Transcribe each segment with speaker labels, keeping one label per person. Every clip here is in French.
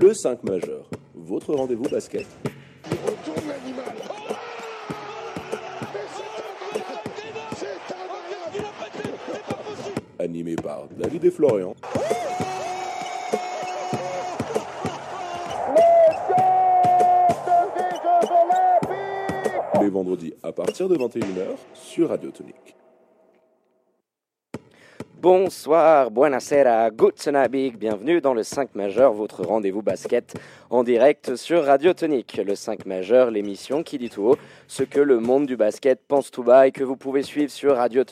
Speaker 1: Le 5 majeur, votre rendez-vous basket. Animé par David et Florian. Les vendredis à partir de 21h sur Radio Tonique.
Speaker 2: Bonsoir, buonasera, big, bienvenue dans le 5 majeur, votre rendez-vous basket en direct sur Radio Tonique. Le 5 majeur, l'émission qui dit tout haut ce que le monde du basket pense tout bas et que vous pouvez suivre sur Radio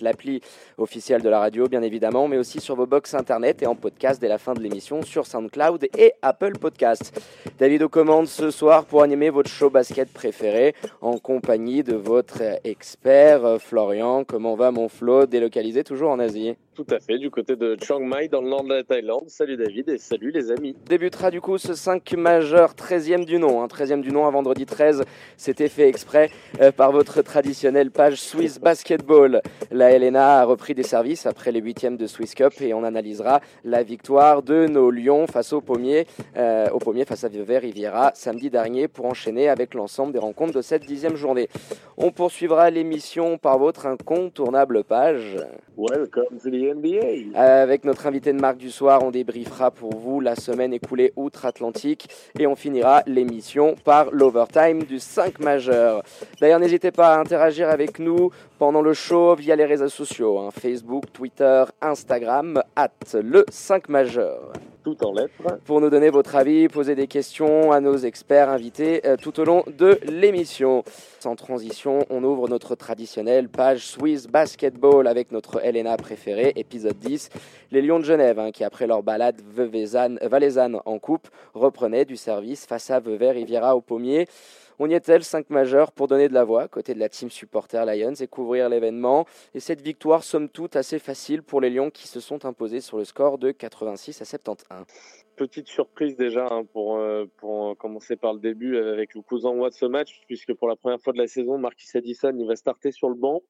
Speaker 2: L'appli officielle de la radio bien évidemment, mais aussi sur vos box internet et en podcast dès la fin de l'émission sur SoundCloud et Apple Podcast. David aux commandes ce soir pour animer votre show basket préféré en compagnie de votre expert euh, Florian. Comment va mon Flo, délocalisé toujours en Asie?
Speaker 3: Tout à fait, du côté de Chiang Mai, dans le nord de la Thaïlande. Salut David et salut les amis.
Speaker 2: Débutera du coup ce 5 majeur, 13e du nom. Hein, 13e du nom à vendredi 13. C'était fait exprès euh, par votre traditionnelle page Swiss Basketball. La LNA a repris des services après les huitièmes de Swiss Cup et on analysera la victoire de nos Lions face au Pommier, euh, au Pommier face à Vevey Riviera samedi dernier pour enchaîner avec l'ensemble des rencontres de cette dixième journée. On poursuivra l'émission par votre incontournable page.
Speaker 3: Welcome to the NBA.
Speaker 2: Avec notre invité de marque du soir, on débriefera pour vous la semaine écoulée outre-Atlantique et on finira l'émission par l'overtime du 5 majeur. D'ailleurs, n'hésitez pas à interagir avec nous pendant le show via les réseaux sociaux, hein, Facebook, Twitter, Instagram, at le 5 majeur
Speaker 3: tout en lettres.
Speaker 2: Pour nous donner votre avis, poser des questions à nos experts invités euh, tout au long de l'émission. Sans transition, on ouvre notre traditionnelle page Swiss Basketball avec notre Elena préférée, épisode 10. Les Lions de Genève, hein, qui après leur balade valaisanne en coupe, reprenaient du service face à Vevey Riviera au Pommier. On y est-elle 5 majeurs pour donner de la voix côté de la team supporter Lions et couvrir l'événement. Et cette victoire, somme toute, assez facile pour les Lions qui se sont imposés sur le score de 86 à 71.
Speaker 3: Petite surprise déjà hein, pour, euh, pour commencer par le début avec le cousin de ce match, puisque pour la première fois de la saison, Marquis Addison il va starter sur le banc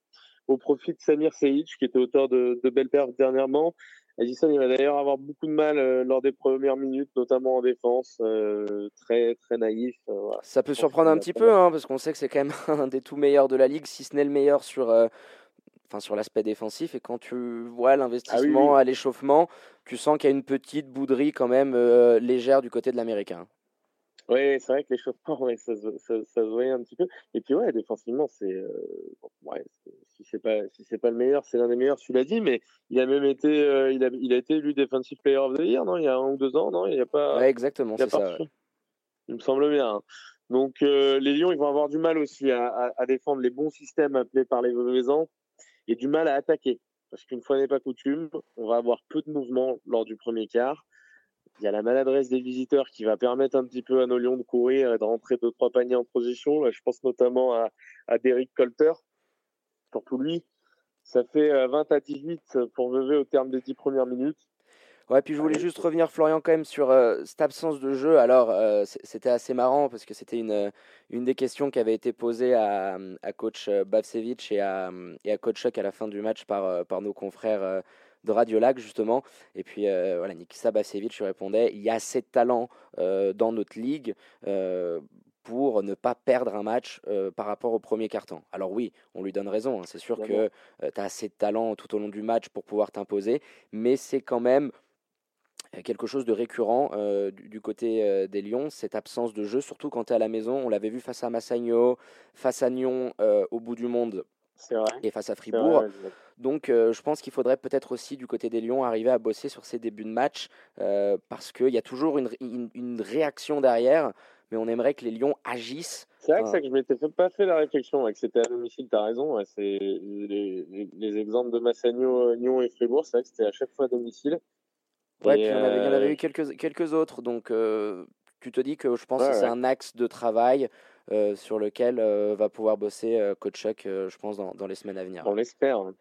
Speaker 3: au profit de Samir Seyid, qui était auteur de, de belles perfs dernièrement. Edison, il va d'ailleurs avoir beaucoup de mal euh, lors des premières minutes, notamment en défense, euh, très très naïf.
Speaker 2: Euh, Ça peut surprendre un petit peu, hein, parce qu'on sait que c'est quand même un des tout meilleurs de la ligue, si ce n'est le meilleur sur, enfin sur l'aspect défensif. Et quand tu vois l'investissement ah à l'échauffement, tu sens qu'il y a une petite bouderie quand même légère du côté de l'américain.
Speaker 3: Oui, c'est vrai que l'échauffement, ouais, ça, ça, ça, se voyait un petit peu. Et puis ouais, défensivement, c'est ouais, si c'est pas si c'est pas le meilleur, c'est l'un des meilleurs, tu l'as dit, mais il a même été euh, il, a, il a été élu defensive player of the year, non Il y a un ou deux ans, non Il y a pas.
Speaker 2: Ouais, exactement, c'est ça.
Speaker 3: Il me semble bien. Hein. Donc euh, les Lions, ils vont avoir du mal aussi à, à, défendre les bons systèmes appelés par les Vaisans et du mal à attaquer. Parce qu'une fois n'est pas coutume, on va avoir peu de mouvements lors du premier quart. Il y a la maladresse des visiteurs qui va permettre un petit peu à nos Lions de courir et de rentrer deux trois paniers en position. Là, je pense notamment à, à Derek Colter, surtout lui. Ça fait 20 euh, à 18 pour Vevey au terme des 10 premières minutes.
Speaker 2: Ouais, puis je voulais juste revenir, Florian, quand même sur euh, cette absence de jeu. Alors, euh, c'était assez marrant parce que c'était une, une des questions qui avait été posée à, à coach Bavsevich et à, et à coach Chuck à la fin du match par, par nos confrères de Radio Lac, justement. Et puis, voilà, Nikisa Bavsevich répondait il y a assez de talent dans notre ligue pour ne pas perdre un match euh, par rapport au premier carton. Alors oui, on lui donne raison, hein. c'est sûr que euh, tu as assez de talent tout au long du match pour pouvoir t'imposer, mais c'est quand même euh, quelque chose de récurrent du, côté des Lions, cette absence de jeu, surtout quand tu es à la maison. On l'avait vu face à Massagno, face à Nyon au bout du monde et face à Fribourg. Donc je pense qu'il faudrait peut-être aussi du côté des Lions arriver à bosser sur ces débuts de match parce qu'il y a toujours une, une réaction derrière mais on aimerait que les Lions agissent.
Speaker 3: C'est vrai que, ça, que je m'étais pas fait la réflexion, que c'était à domicile, tu as raison. c'est les, les, exemples de Massagno, Lyon et Fribourg, c'est vrai que c'était à chaque fois à domicile.
Speaker 2: Ouais, puis il y en avait, eu euh, quelques, quelques autres, donc euh, tu te dis que je pense que c'est un axe de travail euh, sur lequel va pouvoir bosser Coach Chuck, je pense, dans, dans, les semaines à venir.
Speaker 3: On l'espère. Hein.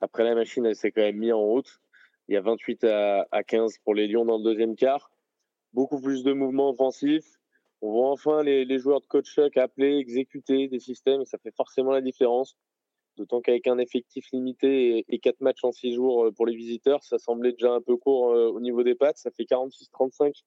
Speaker 3: Après, la machine, elle s'est quand même mise en route. Il y a 28 à, à 15 pour les Lions dans le deuxième quart. Beaucoup plus de mouvements offensifs on voit enfin les, joueurs de coach Chuck appeler, exécuter des systèmes, ça fait forcément la différence. D'autant qu'avec un effectif limité et, quatre matchs en six jours euh, pour les visiteurs, ça semblait déjà un peu court euh, au niveau des pattes. Ça fait 46-35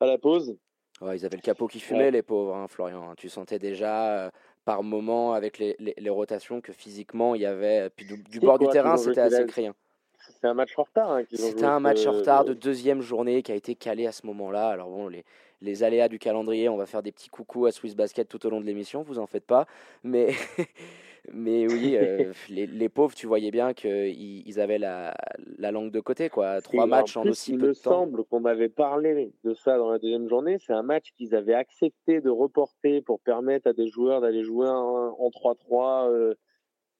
Speaker 3: à la pause.
Speaker 2: Ouais, ils avaient le capot qui fumait, les pauvres, hein, Florian. Tu sentais déjà par moment avec les, les, rotations que physiquement il y avait. Puis du, bord du terrain, c'était assez criant.
Speaker 3: C'était un match en retard. Hein,
Speaker 2: c'était un match en retard de deuxième journée qui a été calé à ce moment-là. Alors bon, les, les aléas du calendrier, on va faire des petits coucous à Swiss Basket tout au long de l'émission, vous en faites pas. Mais, mais oui, euh, les, pauvres, tu voyais bien qu'ils ils avaient la, la, langue de côté. quoi. Trois matchs en, aussi peu de temps.
Speaker 3: Il me semble qu'on avait parlé de ça dans la deuxième journée. C'est un match qu'ils avaient accepté de reporter pour permettre à des joueurs d'aller jouer en 3-3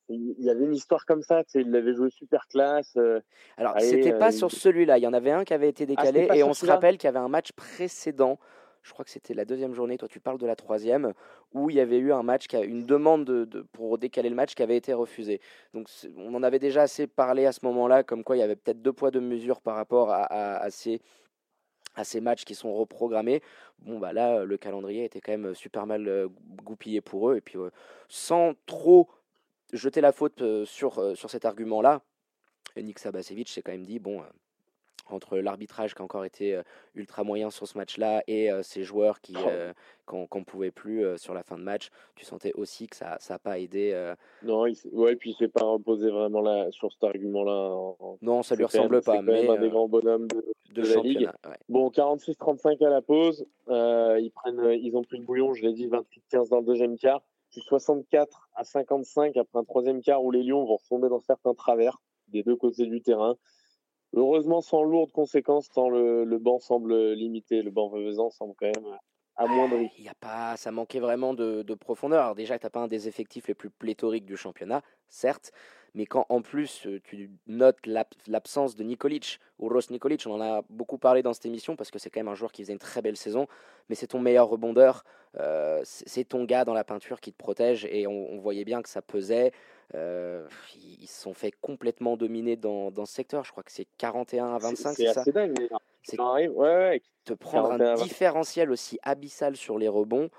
Speaker 3: il y avait une histoire comme ça, tu sais, il l'avait joué super classe. Euh,
Speaker 2: Alors, c'était pas euh, sur celui-là, il y en avait un qui avait été ah, décalé et on se rappelle qu'il y avait un match précédent, je crois que c'était la deuxième journée, toi tu parles de la troisième, où il y avait eu un match, une demande de, pour décaler le match qui avait été refusée. Donc on en avait déjà assez parlé à ce moment-là, comme quoi il y avait peut-être deux poids, deux mesures par rapport à, ces matchs qui sont reprogrammés. Bon, bah là, le calendrier était quand même super mal euh, goupillé pour eux. Et puis, sans trop jeter la faute euh, sur, euh, sur cet argument-là, Nick Sabasevic s'est quand même dit bon, euh, entre l'arbitrage qui a encore été ultra moyen sur ce match-là et ces joueurs qui qu'on ne pouvait plus sur la fin de match, tu sentais aussi que ça n'a pas aidé.
Speaker 3: Non, il ouais, puis il s'est pas reposé vraiment là, sur cet argument-là.
Speaker 2: Non, ça lui ressemble pas.
Speaker 3: mais un des grands bonhommes de, la ligue. Bon, 46-35 à la pause. ils prennent, ils ont pris le bouillon, je l'ai dit, 28-15 dans le deuxième quart. 64 à 55 après un troisième quart où les Lions vont retomber dans certains travers des deux côtés du terrain. Heureusement, sans lourdes conséquences, tant le, banc semble limité. Le banc Veuvezan semble quand même amoindri.
Speaker 2: Il y a pas, ça manquait vraiment de, de profondeur. Alors déjà, tu n'as pas un des effectifs les plus pléthoriques du championnat, certes, mais quand en plus euh, tu notes l'absence de Nikolic, ou Ross Nikolic, on en a beaucoup parlé dans cette émission parce que c'est quand même un joueur qui faisait une très belle saison, mais c'est ton meilleur rebondeur, euh, c'est ton gars dans la peinture qui te protège et on, voyait bien que ça pesait. Euh, ils se sont fait complètement dominer dans, dans ce secteur, je crois que c'est 41 à 25, c'est
Speaker 3: ça dingue,
Speaker 2: c'est ouais, ouais, te prendre un différentiel aussi abyssal sur les rebonds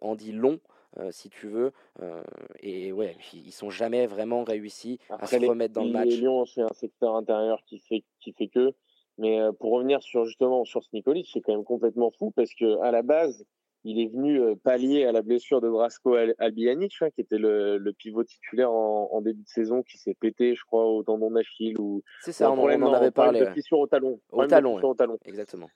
Speaker 2: en dit long. Euh, si tu veux. Euh, et ouais, ils sont jamais vraiment réussis à se remettre dans le match.
Speaker 3: Lions, c'est un secteur intérieur qui fait, qui fait que. Mais euh, pour revenir sur justement sur ce Nikolic, c'est quand même complètement fou parce que à la base, il est venu pallier à la blessure de Brasco Albijanic, hein, qui était le, le, pivot titulaire en, début de saison, qui s'est pété, je crois, au tendon d'Achille ou.
Speaker 2: C'est ça, on, en avait parlé. De
Speaker 3: fissure au talon.
Speaker 2: Au talon,
Speaker 3: au talon.
Speaker 2: Exactement.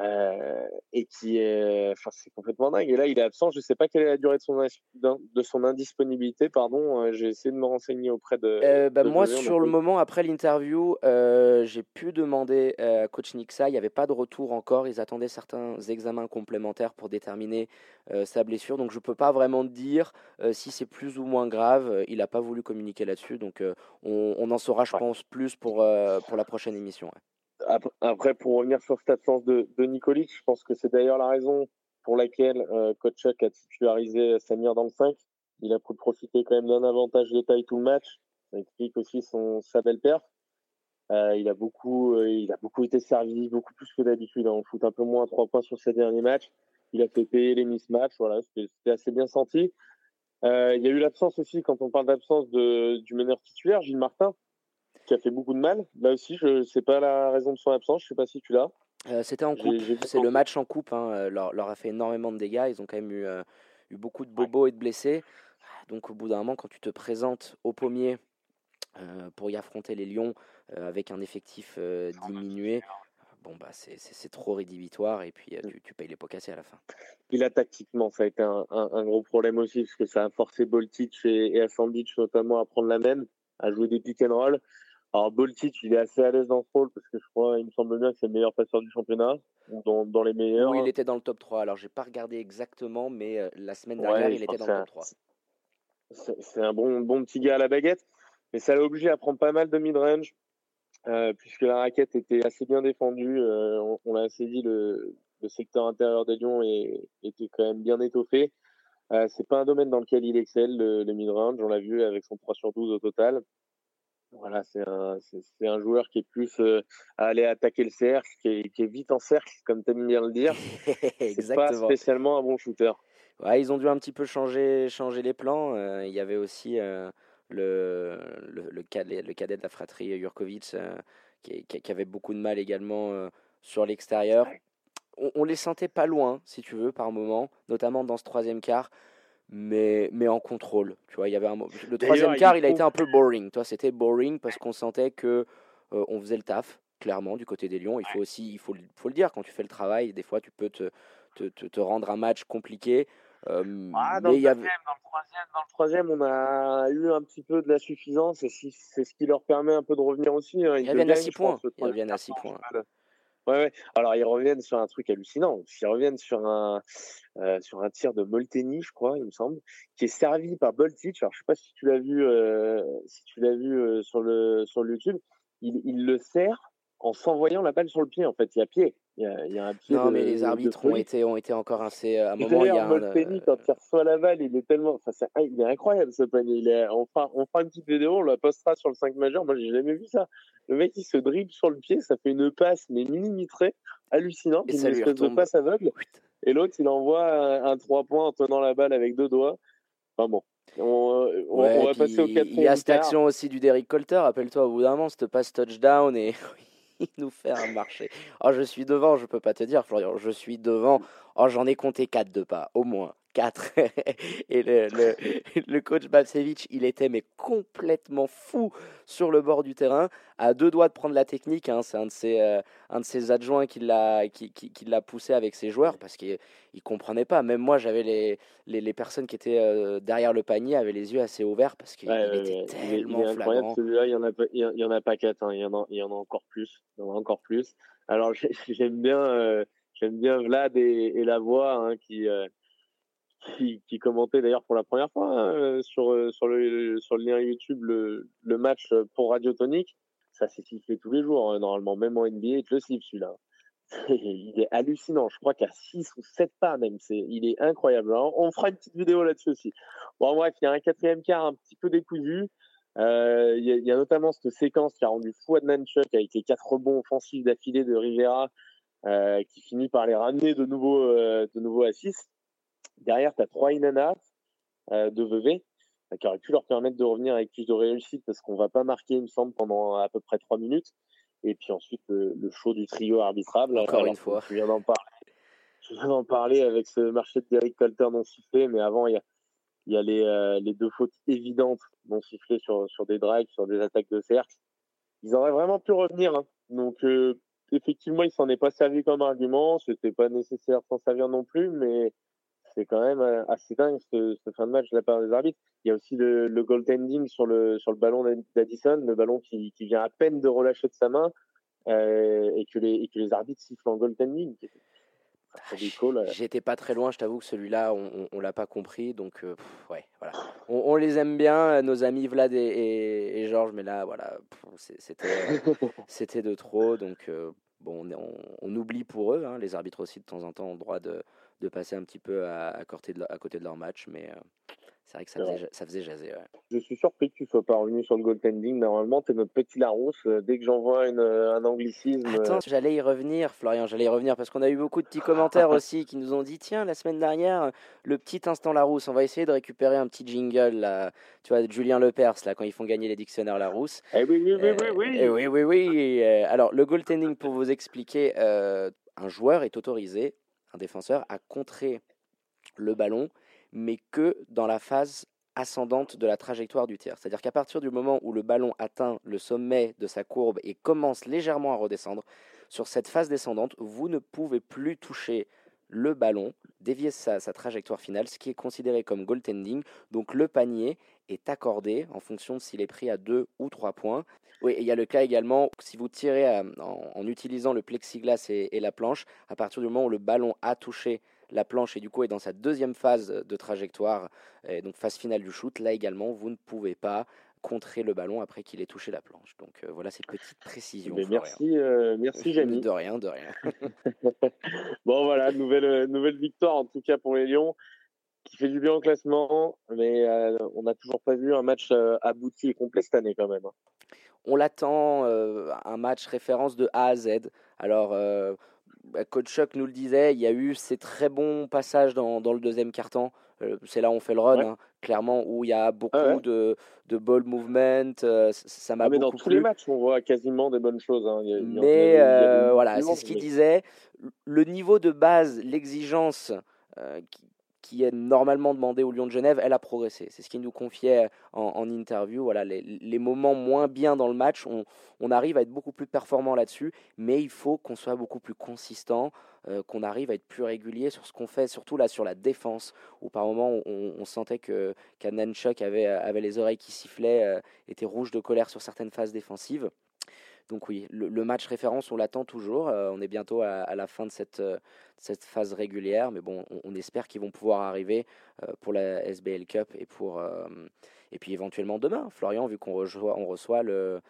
Speaker 3: Euh, et qui est, enfin, c'est complètement dingue. Et là, il est absent. Je sais pas quelle est la durée de son, de son indisponibilité. Pardon, euh, j'ai essayé de me renseigner auprès de.
Speaker 2: Euh, bah, moi, sur le moment après l'interview, j'ai pu demander à coach Nixa. Il n'y avait pas de retour encore. Ils attendaient certains examens complémentaires pour déterminer sa blessure. Donc, je peux pas vraiment dire si c'est plus ou moins grave. Il n'a pas voulu communiquer là-dessus. Donc, on, on, en saura, je pense, plus pour pour la prochaine émission.
Speaker 3: Après, pour revenir sur cette absence de, de je pense que c'est d'ailleurs la raison pour laquelle euh, a titularisé Samir dans le 5. Il a pu profiter quand même d'un avantage de taille tout le match. Ça explique aussi son, sa belle perf. Euh, il a beaucoup, euh, il a beaucoup été servi, beaucoup plus que d'habitude. On fout un peu moins trois points sur ses derniers matchs. Il a fait payer les mismatchs. Voilà, c'était assez bien senti. Euh, il y a eu l'absence aussi, quand on parle d'absence du meneur titulaire, Gilles Martin, qui a fait beaucoup de mal. Là aussi, je sais pas la raison de son absence. Je sais pas si tu l'as.
Speaker 2: Euh, c'était en coupe. C'est le match en coupe. Hein. Euh, leur, leur, a fait énormément de dégâts. Ils ont quand même eu, euh, eu beaucoup de bobos et de blessés. Donc au bout d'un moment, quand tu te présentes au pommier pour y affronter les Lions avec un effectif diminué, bon bah c'est trop rédhibitoire et puis mm. tu, tu, payes les pots cassés à la fin.
Speaker 3: Il a tactiquement, ça a été un, un, gros problème aussi parce que ça a forcé Boltic et, et notamment à prendre la même, à jouer des pick and roll. Alors Boltic, il est assez à l'aise dans ce rôle parce que je crois, il me semble bien que c'est le meilleur passeur du championnat, dans, dans les meilleurs.
Speaker 2: Oui, il était dans le top 3. Alors j'ai pas regardé exactement, mais euh, la semaine dernière, il était dans le top 3.
Speaker 3: C'est un bon, bon petit gars à la baguette, mais ça l'a obligé à prendre pas mal de mid-range, euh, puisque la raquette était assez bien défendue. Euh, on, l'a assez dit, le, le, secteur intérieur des Lions est, était quand même bien étoffé. Euh, c'est pas un domaine dans lequel il excelle, le, le mid-range. On l'a vu avec son 3 sur 12 au total. Voilà, c'est un, c'est, un joueur qui est plus euh, à aller attaquer le cercle, qui est, qui est vite en cercle, comme tu aimes bien le dire. c'est pas spécialement un bon shooter.
Speaker 2: Ouais, ils ont dû un petit peu changer, changer les plans. Euh, il y avait aussi euh, le, le, le, cadet, le cadet de la fratrie Jurkovic qui, qui, avait beaucoup de mal également sur l'extérieur. on, les sentait pas loin, si tu veux, par moment, notamment dans ce troisième quart, mais, mais en contrôle. Tu vois, il y avait un, le troisième quart, il a été un peu boring. Toi, c'était boring parce qu'on sentait que euh, on faisait le taf, clairement, du côté des Lions. Il faut aussi, il faut, faut le dire, quand tu fais le travail, des fois, tu peux te, te, te, rendre un match compliqué.
Speaker 3: Euh, ah, dans, le dans, le troisième, on a eu un petit peu de la suffisance et c'est ce qui leur permet un peu de revenir aussi.
Speaker 2: Hein. Ils, reviennent à 6 points. Ils reviennent à 6 points.
Speaker 3: Ouais, ouais. Alors ils reviennent sur un truc hallucinant. Ils reviennent sur un euh, sur un tir de Molteni, je crois, il me semble, qui est servi par Boltich. Alors je sais pas si tu l'as vu euh, si tu l'as vu euh, sur le sur le YouTube. Il, il le sert en s'envoyant la balle sur le pied. En fait, il y a pied. Il y a, il y a un pied.
Speaker 2: Non, mais les arbitres ont été ont été encore assez. À un moment, il y a
Speaker 3: Molteni, quand il reçoit la balle, il est tellement. Enfin, c'est... il est incroyable ce panier. Il est... on fera on fera une petite vidéo, on la postera sur le 5 majeur. Moi, j'ai jamais vu ça. Le mec, il se dribble sur le pied, ça fait une passe, mais millimétrée, hallucinante, une espèce de passe aveugle. Et l'autre, il envoie un, 3 points en tenant la balle avec deux doigts. Enfin bon. On, va passer au quatrième.
Speaker 2: Il y a cette action aussi du Derrick Colter, rappelle-toi au bout d'un moment, cette passe touchdown et il nous fait un marché. Oh, je suis devant, je peux pas te dire, Florian, je suis devant. Oh, j'en ai compté 4 de pas, au moins. 4. et le, le, coach Babsevich, il était mais complètement fou sur le bord du terrain, à deux doigts de prendre la technique. Hein. C'est un, de ses, euh, un de ses adjoints qui l'a qui, qui, qui poussé avec ses joueurs parce qu'il ne comprenait pas. Même moi, j'avais les, les, les, personnes qui étaient euh, derrière le panier avaient les yeux assez ouverts parce qu'il était tellement il est incroyable
Speaker 3: celui-là. Il n'y en, a pas, il y en a pas quatre, hein. il, y en a, il y en a encore plus. Il y en a encore plus. Alors j'aime bien, euh, j'aime bien Vlad et, et la voix hein, qui qui, commentait d'ailleurs pour la première fois hein, euh, sur, euh, sur, le, sur le lien YouTube le, le match pour Radio Tonique. Ça s'est sifflé tous les jours, hein, normalement, même en NBA, je le siffle celui-là. il est hallucinant. Je crois qu'à 6 ou 7 pas même. C'est, il est incroyable. on fera une petite vidéo là-dessus aussi. Bon, bref, il y a un quatrième quart un petit peu décousu. Euh, il, y a, y a, notamment cette séquence qui a rendu fou Adnanchuk avec les quatre rebonds offensifs d'affilée de Rivera qui finit par les ramener de nouveau, de nouveau à 6. Derrière, tu as trois Inanas euh, de VV euh, qui auraient pu leur permettre de revenir avec plus de réussite parce qu'on va pas marquer, il me semble, pendant à peu près trois minutes. Et puis ensuite, le, le show du trio arbitrable.
Speaker 2: Encore une fois.
Speaker 3: Je viens d'en parler. Je viens d'en parler avec ce marché de Derek Colter non sifflé, mais avant, il y a, il y a les, euh, les deux fautes évidentes non sifflées sur, sur des drives, sur des attaques de cercle. Ils auraient vraiment pu revenir. Hein. Donc, euh, effectivement, il s'en est pas servi comme argument. C'était pas nécessaire s'en servir non plus, mais c'est quand même euh, assez dingue ce, ce, fin de match de la part des arbitres. Il y a aussi le, le goaltending sur le, sur le ballon d'Addison, le ballon qui, qui, vient à peine de relâcher de sa main euh, et, que les, et que les arbitres sifflent en goaltending.
Speaker 2: J'étais pas très loin, je t'avoue que celui-là, on, on, l'a pas compris, donc euh, ouais, voilà. On, on, les aime bien, nos amis Vlad et, et, et Georges, mais là, voilà, c'était de trop, donc bon, on, on, oublie pour eux, hein, les arbitres aussi de temps en temps ont le droit de, de passer un petit peu à, à, côté, de, à côté de leur match, mais euh, c'est vrai que ça faisait, ça faisait jaser. Ouais.
Speaker 3: Je suis surpris que tu sois pas revenu sur le goaltending. Normalement, tu es notre petit Larousse. Euh, dès que j'envoie un anglicisme.
Speaker 2: Attends, euh, j'allais y revenir, Florian, j'allais y revenir parce qu'on a eu beaucoup de petits commentaires aussi qui nous ont dit tiens, la semaine dernière, le petit instant Larousse, on va essayer de récupérer un petit jingle, là, tu vois, de Julien Lepers, là, quand ils font gagner les dictionnaires Larousse.
Speaker 3: Eh oui, oui, oui, oui. oui.
Speaker 2: Eh oui, oui, oui. alors, le goaltending, pour vous expliquer, un joueur est autorisé un défenseur, à contrer le ballon, mais que dans la phase ascendante de la trajectoire du tir. C'est-à-dire qu'à partir du moment où le ballon atteint le sommet de sa courbe et commence légèrement à redescendre, sur cette phase descendante, vous ne pouvez plus toucher le ballon, dévier sa, trajectoire finale, ce qui est considéré comme goaltending. Donc le panier est accordé en fonction de s'il est pris à 2 ou 3 points. Oui, il y a le cas également, si vous tirez en, utilisant le plexiglas et, la planche, à partir du moment où le ballon a touché la planche et du coup est dans sa deuxième phase de trajectoire, et donc phase finale du shoot, là également, vous ne pouvez pas contrer le ballon après qu'il ait touché la planche. Donc euh, voilà cette petite précision.
Speaker 3: merci, euh, merci Jamie.
Speaker 2: De rien, de rien.
Speaker 3: bon voilà, nouvelle, nouvelle victoire en tout cas pour les Lions qui fait du bien au classement, mais on n'a toujours pas vu un match abouti et complet cette année quand même. Hein
Speaker 2: on l'attend, euh, un match référence de A à Z. Alors, euh, bah, Coach Chuck nous le disait, il y a eu ces très bons passages dans, le deuxième quart-temps, c'est là où on fait le run, hein, clairement, où il y a beaucoup de, de ball movement. ça m'a
Speaker 3: ah, mais
Speaker 2: dans
Speaker 3: tous les matchs, on voit quasiment des bonnes choses. Hein.
Speaker 2: mais voilà, c'est ce qu'il disait. Le niveau de base, l'exigence qui, qui est normalement demandé au Lyon de Genève, elle a progressé. C'est ce qu'il nous confiait en, interview. Voilà, les, moments moins bien dans le match, on, arrive à être beaucoup plus performant là-dessus, mais il faut qu'on soit beaucoup plus consistant, euh, qu'on arrive à être plus régulier sur ce qu'on fait, surtout là sur la défense, où par moments on, sentait que qu'Ananchuk avait, avait les oreilles qui sifflaient, euh, était rouge de colère sur certaines phases défensives. Donc oui, le, match référence, on l'attend toujours. Euh, on est bientôt à, la fin de cette, phase régulière, mais bon, on, espère qu'ils vont pouvoir arriver pour la SBL Cup et pour et puis éventuellement demain. Florian, vu qu'on reçoit, on reçoit le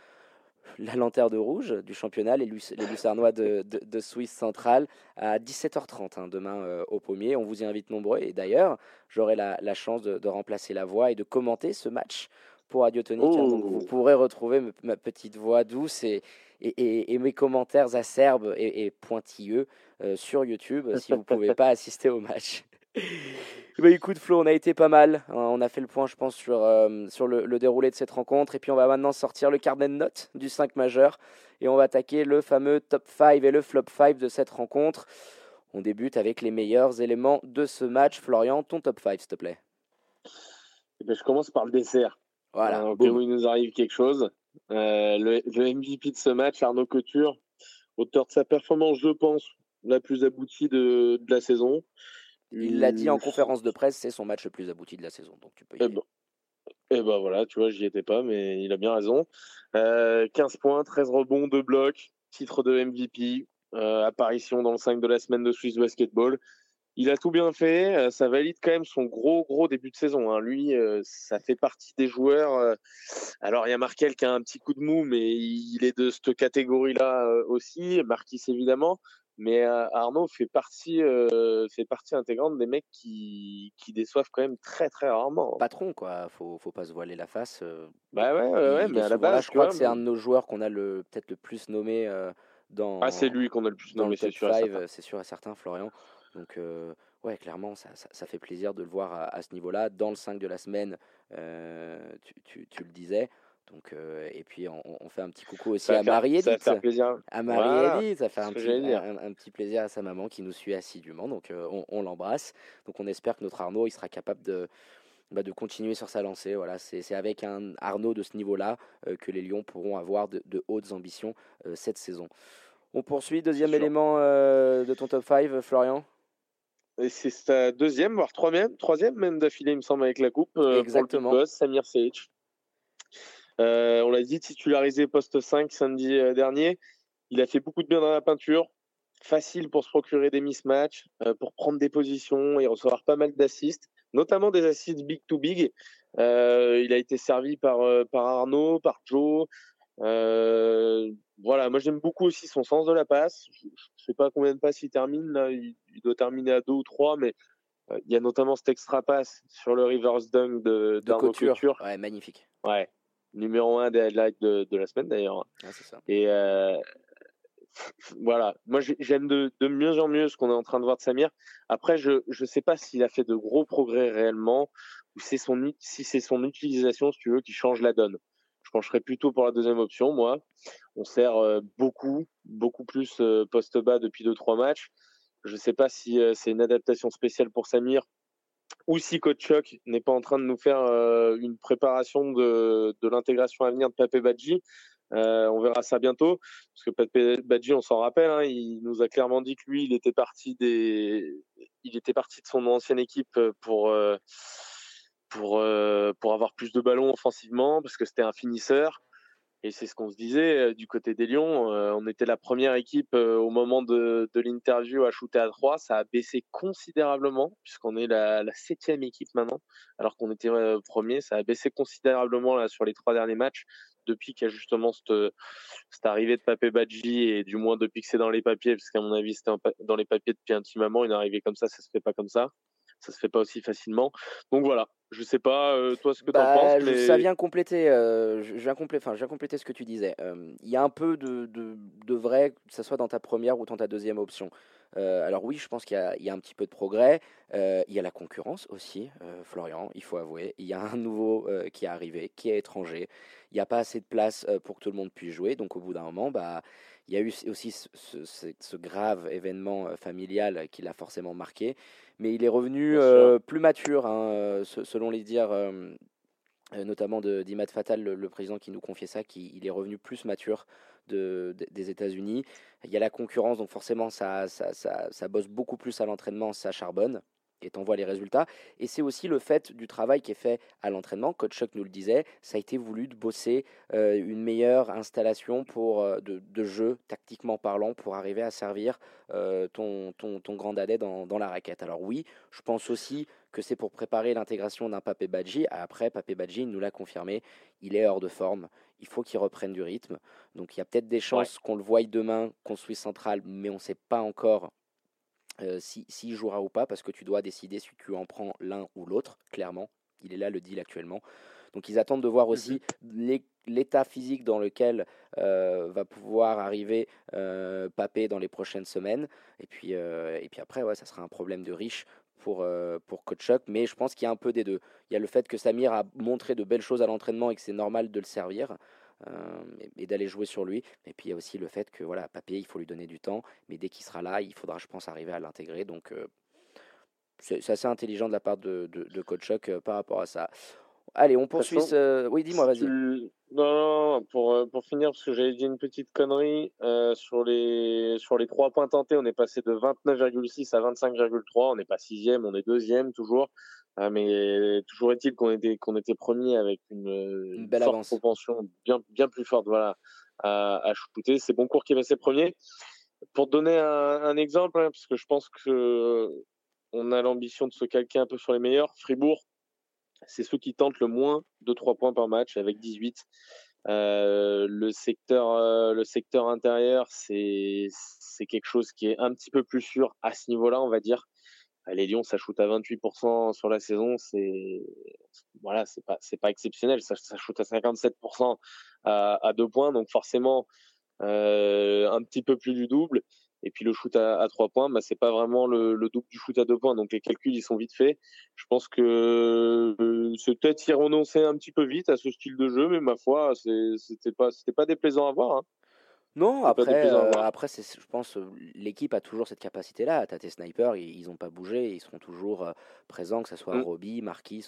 Speaker 2: la lanterne de rouge du championnat, les, les Lucernois de, de, Suisse centrale, à 17h30 hein, demain au Pommier. On vous y invite nombreux. Et d'ailleurs, j'aurai la, la, chance de, de, remplacer la voix et de commenter ce match pour Radio Tonique. Hein, donc vous oh. pourrez retrouver ma petite voix douce et, et, mes commentaires acerbes et, pointilleux euh, sur YouTube si vous ne pouvez pas assister au match. Bah, écoute Flo, on a été pas mal. Hein, on a fait le point, je pense, sur, euh, sur le, déroulé de cette rencontre. Et puis on va maintenant sortir le carnet de notes du 5 majeur. Et on va attaquer le fameux top 5 et le flop 5 de cette rencontre. On débute avec les meilleurs éléments de ce match. Florian, ton top 5, s'il te plaît.
Speaker 3: Eh ben, je commence par le dessert. Voilà. Euh, au il nous arrive quelque chose. Euh, le, MVP de ce match, Arnaud Couture, auteur de sa performance, je pense, la plus aboutie de, de la saison.
Speaker 2: Il l'a dit en conférence de presse, c'est son match le plus abouti de la saison. Donc tu peux y
Speaker 3: et, ben, et ben voilà, tu vois, j'y étais pas, mais il a bien raison. Euh, 15 points, 13 rebonds, 2 blocs, titre de MVP, euh, apparition dans le 5 de la semaine de Swiss Basketball il a tout bien fait. Euh, ça valide quand même son gros, gros début de saison. Hein. Lui, euh, ça fait partie des joueurs. Euh, alors, il y a Markel qui a un petit coup de mou, mais il est de cette catégorie-là aussi. Marquis, évidemment. Mais Arnaud fait partie, fait partie intégrante des mecs qui, qui déçoivent quand même très, très rarement.
Speaker 2: Patron, quoi. Faut, faut pas se voiler la face.
Speaker 3: Bah ouais, ouais, mais à la base.
Speaker 2: je crois que c'est un de nos joueurs qu'on a le, peut-être le plus nommé dans.
Speaker 3: Ah, c'est lui qu'on a le plus nommé, c'est sûr.
Speaker 2: C'est sûr et certain, Florian. Donc, euh, ouais, clairement, ça, ça, fait plaisir de le voir à, ce niveau-là. Dans le 5 de la semaine, euh, tu, tu, le disais. Donc, euh, et puis, on, fait un petit coucou aussi à Marie-Edith. Ça
Speaker 3: fait plaisir.
Speaker 2: À Marie-Edith, ça fait un petit, un, petit, plaisir à sa maman qui nous suit assidûment. Donc, on, l'embrasse. Donc, on espère que notre Arnaud, il sera capable de, bah, de continuer sur sa lancée. Voilà, c'est avec un Arnaud de ce niveau-là que les Lions pourront avoir de, de hautes ambitions cette saison. On poursuit. Deuxième élément de ton top 5, Florian?
Speaker 3: C'est sa deuxième, voire troisième, troisième même d'affilée, il me semble, avec la coupe. Euh,
Speaker 2: Exactement.
Speaker 3: Pour le boss, Samir Seic. Euh, on l'a dit, titularisé poste 5 samedi euh, dernier. Il a fait beaucoup de bien dans la peinture. Facile pour se procurer des mismatchs, pour prendre des positions et recevoir pas mal d'assists, notamment des assists big to big. il a été servi par, par Arnaud, par Joe, euh, voilà, moi j'aime beaucoup aussi son sens de la passe. Je, ne sais pas combien de passes il termine là, il, doit terminer à deux ou trois, mais euh, il y a notamment cet extra passe sur le reverse dunk de,
Speaker 2: de Couture. Ouais, magnifique.
Speaker 3: Ouais, numéro un des highlights de, de la semaine d'ailleurs.
Speaker 2: Ça.
Speaker 3: Et euh, voilà, moi j'aime de, de, mieux en mieux ce qu'on est en train de voir de Samir. Après, je ne sais pas s'il a fait de gros progrès réellement ou c'est son, si c'est son utilisation, si tu veux, qui change la donne je pencherais plutôt pour la deuxième option, moi. On sert euh, beaucoup, beaucoup plus euh, poste bas depuis deux trois matchs. Je ne sais pas si c'est une adaptation spéciale pour Samir ou si Coach n'est pas en train de nous faire une préparation de, l'intégration à venir de Pape Badji. on verra ça bientôt, parce que Pape Badji, on s'en rappelle, hein, il nous a clairement dit que lui, il était parti de son ancienne équipe pour pour, euh, pour avoir plus de ballons offensivement, parce que c'était un finisseur. Et c'est ce qu'on se disait euh, du côté des Lions. Euh, on était la première équipe au moment de, l'interview à shooter à 3. Ça a baissé considérablement, puisqu'on est la, septième équipe maintenant, alors qu'on était premier. Ça a baissé considérablement là, sur les trois derniers matchs, depuis qu'il y a justement cette, cette, arrivée de Papé Badji, et du moins depuis que c'est dans les papiers, parce qu'à mon avis, c'était dans les papiers depuis un petit moment. Une arrivée comme ça, ça se fait pas comme ça ça se fait pas aussi facilement. Donc voilà, je sais pas euh, toi ce que tu en bah, penses. Mais...
Speaker 2: Ça vient compléter, euh, je, viens compléter, enfin, je viens compléter ce que tu disais. Euh, il y a un peu de, de, de, vrai, que ce soit dans ta première ou dans ta deuxième option. Alors oui, je pense qu'il y, a un petit peu de progrès. il y a la concurrence aussi, Florian, il faut avouer. Il y a un nouveau qui est arrivé, qui est étranger. Il n'y a pas assez de place pour que tout le monde puisse jouer. Donc au bout d'un moment, bah, il y a eu aussi ce, grave événement familial qui l'a forcément marqué. Mais il est revenu plus mature, hein, selon les dires notamment d'Imad Fatal, le, président qui nous confiait ça, qu'il est revenu plus mature de, des États-Unis. Il y a la concurrence, donc forcément ça, ça, ça bosse beaucoup plus à l'entraînement, ça charbonne et t'envoie les résultats. Et c'est aussi le fait du travail qui est fait à l'entraînement. Coach Chuck nous le disait, ça a été voulu de bosser euh, une meilleure installation pour, euh, de, de, jeu, tactiquement parlant, pour arriver à servir euh, ton, ton, ton, grand dadais dans, dans, la raquette. Alors oui, je pense aussi que c'est pour préparer l'intégration d'un Papé Badji. Après, Papé Badji nous l'a confirmé, il est hors de forme. Il faut qu'il reprenne du rythme. Donc il y a peut-être des chances qu'on le voie demain construit central, mais on ne sait pas encore euh, s'il si, jouera ou pas, parce que tu dois décider si tu en prends l'un ou l'autre, clairement. Il est là le deal actuellement. Donc ils attendent de voir aussi mhm. l'état physique dans lequel euh, va pouvoir arriver euh, Papé dans les prochaines semaines. Et puis, et puis après, ouais, ça sera un problème de riche pour, pour Coach mais je pense qu'il y a un peu des deux. Il y a le fait que Samir a montré de belles choses à l'entraînement et que c'est normal de le servir. Euh, et, d'aller jouer sur lui. Et puis il y a aussi le fait que voilà, Papier, il faut lui donner du temps, mais dès qu'il sera là, il faudra, je pense, arriver à l'intégrer. Donc euh, c'est assez intelligent de la part de, de, Coach euh, par rapport à ça. Allez, on poursuit. Oui, dis-moi, vas-y.
Speaker 3: Non, pour, pour finir, parce que j'avais dit une petite connerie, sur, les, sur les trois points tentés, on est passé de 29,6 à 25,3. On n'est pas sixième, on est deuxième toujours. Ah, mais toujours est-il qu'on était, qu'on était premier avec une, une, belle forte propension bien, bien plus forte voilà, à, à shooter. C'est Boncourt qui est passé premier. Pour donner un, un exemple, hein, parce que je pense que on a l'ambition de se calquer un peu sur les meilleurs, Fribourg, c'est ceux qui tentent le moins de 3 points par match avec 18. Euh, le secteur, euh, le secteur intérieur, c'est c'est quelque chose qui est un petit peu plus sûr à ce niveau-là, on va dire les Lions, ça shoot à 28% sur la saison, c'est voilà, c'est pas c'est pas exceptionnel. Ça, ça shoot à 57% à, à deux points, donc forcément euh, un petit peu plus du double. Et puis le shoot à, à 3 points, bah, c'est pas vraiment le, le, double du shoot à deux points, donc les calculs ils sont vite faits. Je pense que euh, c'est peut-être y renoncer un petit peu vite à ce style de jeu, mais ma foi, c'était pas c'était pas déplaisant à voir. Hein.
Speaker 2: Non, après, euh, après je pense l'équipe a toujours cette capacité-là. T'as tes snipers, ils n'ont pas bougé, ils seront toujours présents, que ce soit mmh. Robbie, Marquis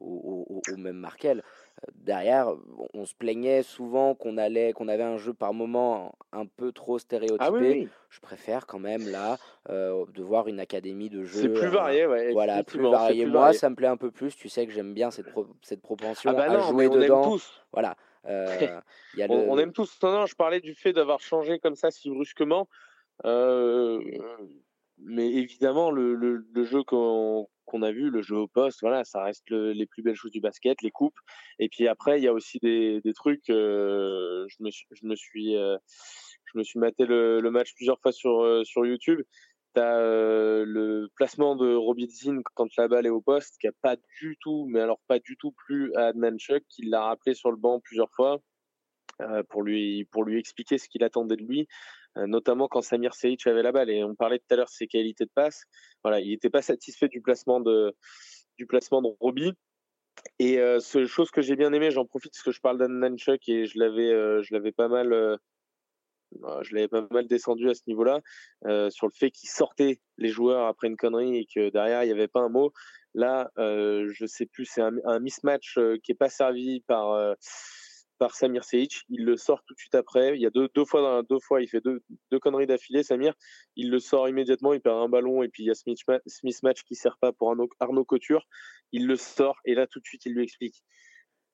Speaker 2: ou, même Markel. Derrière, on se plaignait souvent qu'on allait, qu'on avait un jeu par moment un peu trop ah stéréotypé. Je préfère quand même là de voir une académie de jeu.
Speaker 3: C'est plus varié, ouais.
Speaker 2: Voilà, plus varié. Moi, ça me plaît un peu plus. Tu sais que j'aime bien cette, cette propension ah bah à jouer dedans. Voilà.
Speaker 3: Euh, on, aime tous. Non, je parlais du fait d'avoir changé comme ça si brusquement. Euh, mais évidemment, le, le, jeu qu'on a vu, le jeu au poste, voilà, ça reste les plus belles choses du basket, les coupes. Et puis après, il y a aussi des, des trucs. Euh, je me suis, je me suis, je me suis maté le, le, match plusieurs fois sur sur YouTube. T'as euh, le placement de Robinson quand la balle est au poste, qui a pas du tout, mais alors pas du tout plus à Adnan Chuck, qui l'a rappelé sur le banc plusieurs fois euh, pour lui pour lui expliquer ce qu'il attendait de lui, euh, notamment quand Samir Seic avait la balle. Et on parlait tout à l'heure de ses qualités de passe. Voilà, il n'était pas satisfait du placement de du placement de Roby. Et euh, chose que j'ai bien aimé, j'en profite parce que je parle d'Adnan Chuck et je l'avais je l'avais pas mal bah, je l'avais pas mal descendu à ce niveau-là, euh, sur le fait qu'il sortait les joueurs après une connerie et que derrière il n'y avait pas un mot. Là, euh, je sais plus, c'est un, un, mismatch euh, qui est pas servi par euh, par Samir Seic. Il le sort tout de suite après. Il y a deux, deux fois, deux fois, il fait deux, deux conneries d'affilée. Samir, il le sort immédiatement. Il perd un ballon et puis il y a ce mismatch qui sert pas pour Arnaud, Arnaud Couture. Il le sort et là tout de suite il lui explique.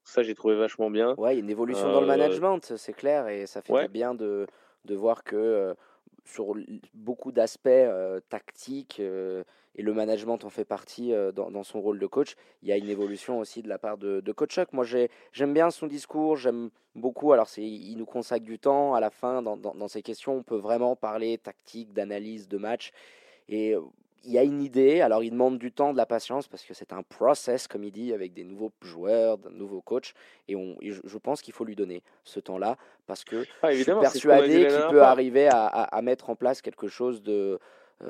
Speaker 3: Ça, j'ai trouvé vachement bien.
Speaker 2: Ouais, il y a une évolution dans le management, c'est clair, et ça fait bien de, de voir que euh, sur beaucoup d'aspects tactiques et le management en fait partie dans, son rôle de coach, il y a une évolution aussi de la part de, de Coach. Moi, j'aime bien son discours, j'aime beaucoup. Alors, il nous consacre du temps à la fin dans, dans, dans ces questions. On peut vraiment parler tactique, d'analyse, de match. Et il y a une idée, alors il demande du temps, de la patience, parce que c'est un process, comme il dit, avec des nouveaux joueurs, de nouveaux coachs, et, on, je, pense qu'il faut lui donner ce temps-là, parce que ah, je suis persuadé qu'il peut arriver à, à, mettre en place quelque chose de,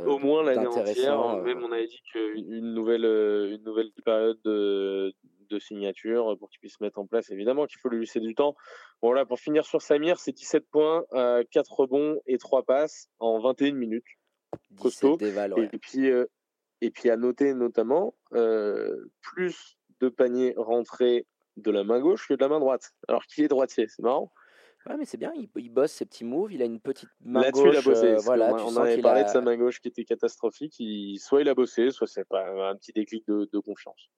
Speaker 3: Au moins l'année entière. Même on avait dit qu'une nouvelle, une nouvelle période de, de signature pour qu'il puisse se mettre en place. Évidemment qu'il faut lui laisser du temps. Voilà, pour finir sur Samir, c'est 17 points, 4 rebonds et 3 passes en 21 minutes.
Speaker 2: Costaud.
Speaker 3: Et puis, et puis à noter notamment plus de paniers rentrés de la main gauche que de la main droite. Alors qu'il est droitier, c'est marrant.
Speaker 2: Ouais, mais c'est bien, il, bosse ses petits moves, il a une petite main gauche. il a bossé.
Speaker 3: voilà, on, avait parlé de sa main gauche qui était catastrophique. soit il a bossé, soit c'est pas un petit déclic de, confiance.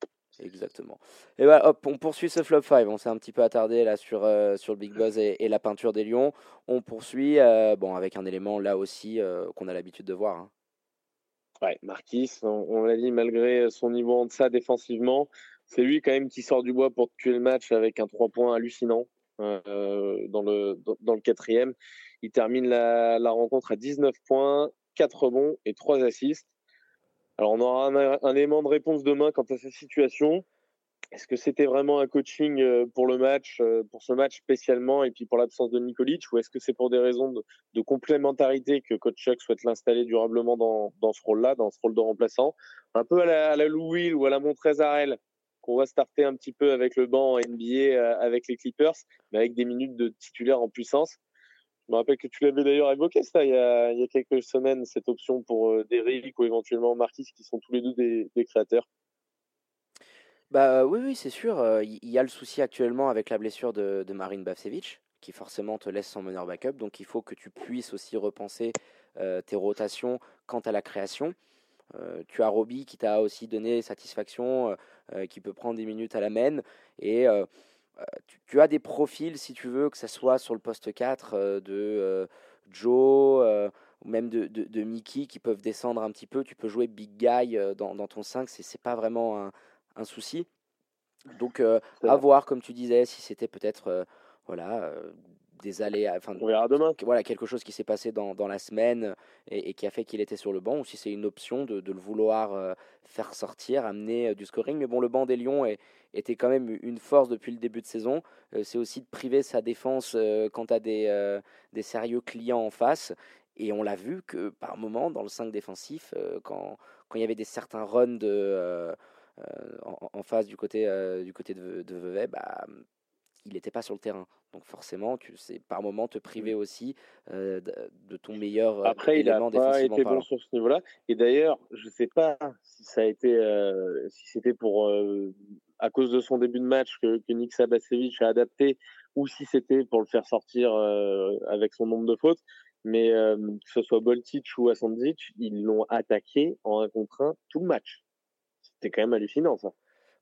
Speaker 2: Exactement. Et bah, hop, on poursuit ce flop 5. On s'est un petit peu attardé là sur, euh, sur le Big Buzz et, la peinture des lions. On poursuit euh, bon, avec un élément là aussi euh, qu'on a l'habitude de voir. Hein.
Speaker 3: Ouais, Marquis, on, l'a dit, malgré son niveau en deçà défensivement, c'est lui quand même qui sort du bois pour tuer le match avec un 3 points hallucinant dans, le, dans, le quatrième. Il termine la, la, rencontre à 19 points, 4 rebonds et 3 assists. Alors on aura un, élément de réponse demain quant à sa situation. Est-ce que c'était vraiment un coaching euh, pour le match, euh, pour ce match spécialement, et puis pour l'absence de Nikolic, ou est-ce que c'est pour des raisons de, complémentarité que coach Chuck souhaite l'installer durablement dans, ce rôle-là, dans ce rôle de remplaçant, un peu à la, à la Lou Will ou à la Montrezarel, qu'on va starter un petit peu avec le banc NBA euh, avec les Clippers, mais avec des minutes de titulaire en puissance. Je me rappelle que tu l'avais d'ailleurs évoqué ça il y, a, quelques semaines, cette option pour euh, Derrick ou éventuellement Marquis, qui sont tous les deux des, créateurs.
Speaker 2: Bah oui, oui, c'est sûr. Euh, il y a le souci actuellement avec la blessure de, Marine Bavcevic, qui forcément te laisse sans meneur backup. Donc il faut que tu puisses aussi repenser tes rotations quant à la création. Euh, tu as Roby qui t'a aussi donné satisfaction, euh, euh, qui peut prendre des minutes à la main. Et tu, as des profils, si tu veux, que ce soit sur le poste 4 de Joe ou même de, de, Mickey qui peuvent descendre un petit peu. Tu peux jouer big guy dans, dans ton 5, c'est pas vraiment un, un, souci. Donc, à voir, comme tu disais, si c'était peut-être voilà, des allées. Enfin,
Speaker 3: on verra demain.
Speaker 2: Voilà, quelque chose qui s'est passé dans, dans, la semaine et, qui a fait qu'il était sur le banc, ou si c'est une option de, de le vouloir euh, faire sortir, amener euh, du scoring. Mais bon, le banc des Lions est, était quand même une force depuis le début de saison. Euh, c'est aussi de priver sa défense quant à des, des sérieux clients en face. Et on l'a vu que par moment, dans le 5 défensif, quand, quand il y avait des certains runs de, en, face du côté, du côté de, de Vevey, bah, il n'était pas sur le terrain. Donc forcément, tu sais par moment te priver mmh. aussi euh, de, ton meilleur
Speaker 3: Après, il a pas été bon sur ce niveau-là. Et d'ailleurs, je ne sais pas si ça a été, euh, si c'était pour à cause de son début de match que, que Nick Sabasevic a adapté, ou si c'était pour le faire sortir avec son nombre de fautes. Mais que ce soit Boltic ou Asandzic, ils l'ont attaqué en un contre un tout le match. C'était quand même hallucinant ça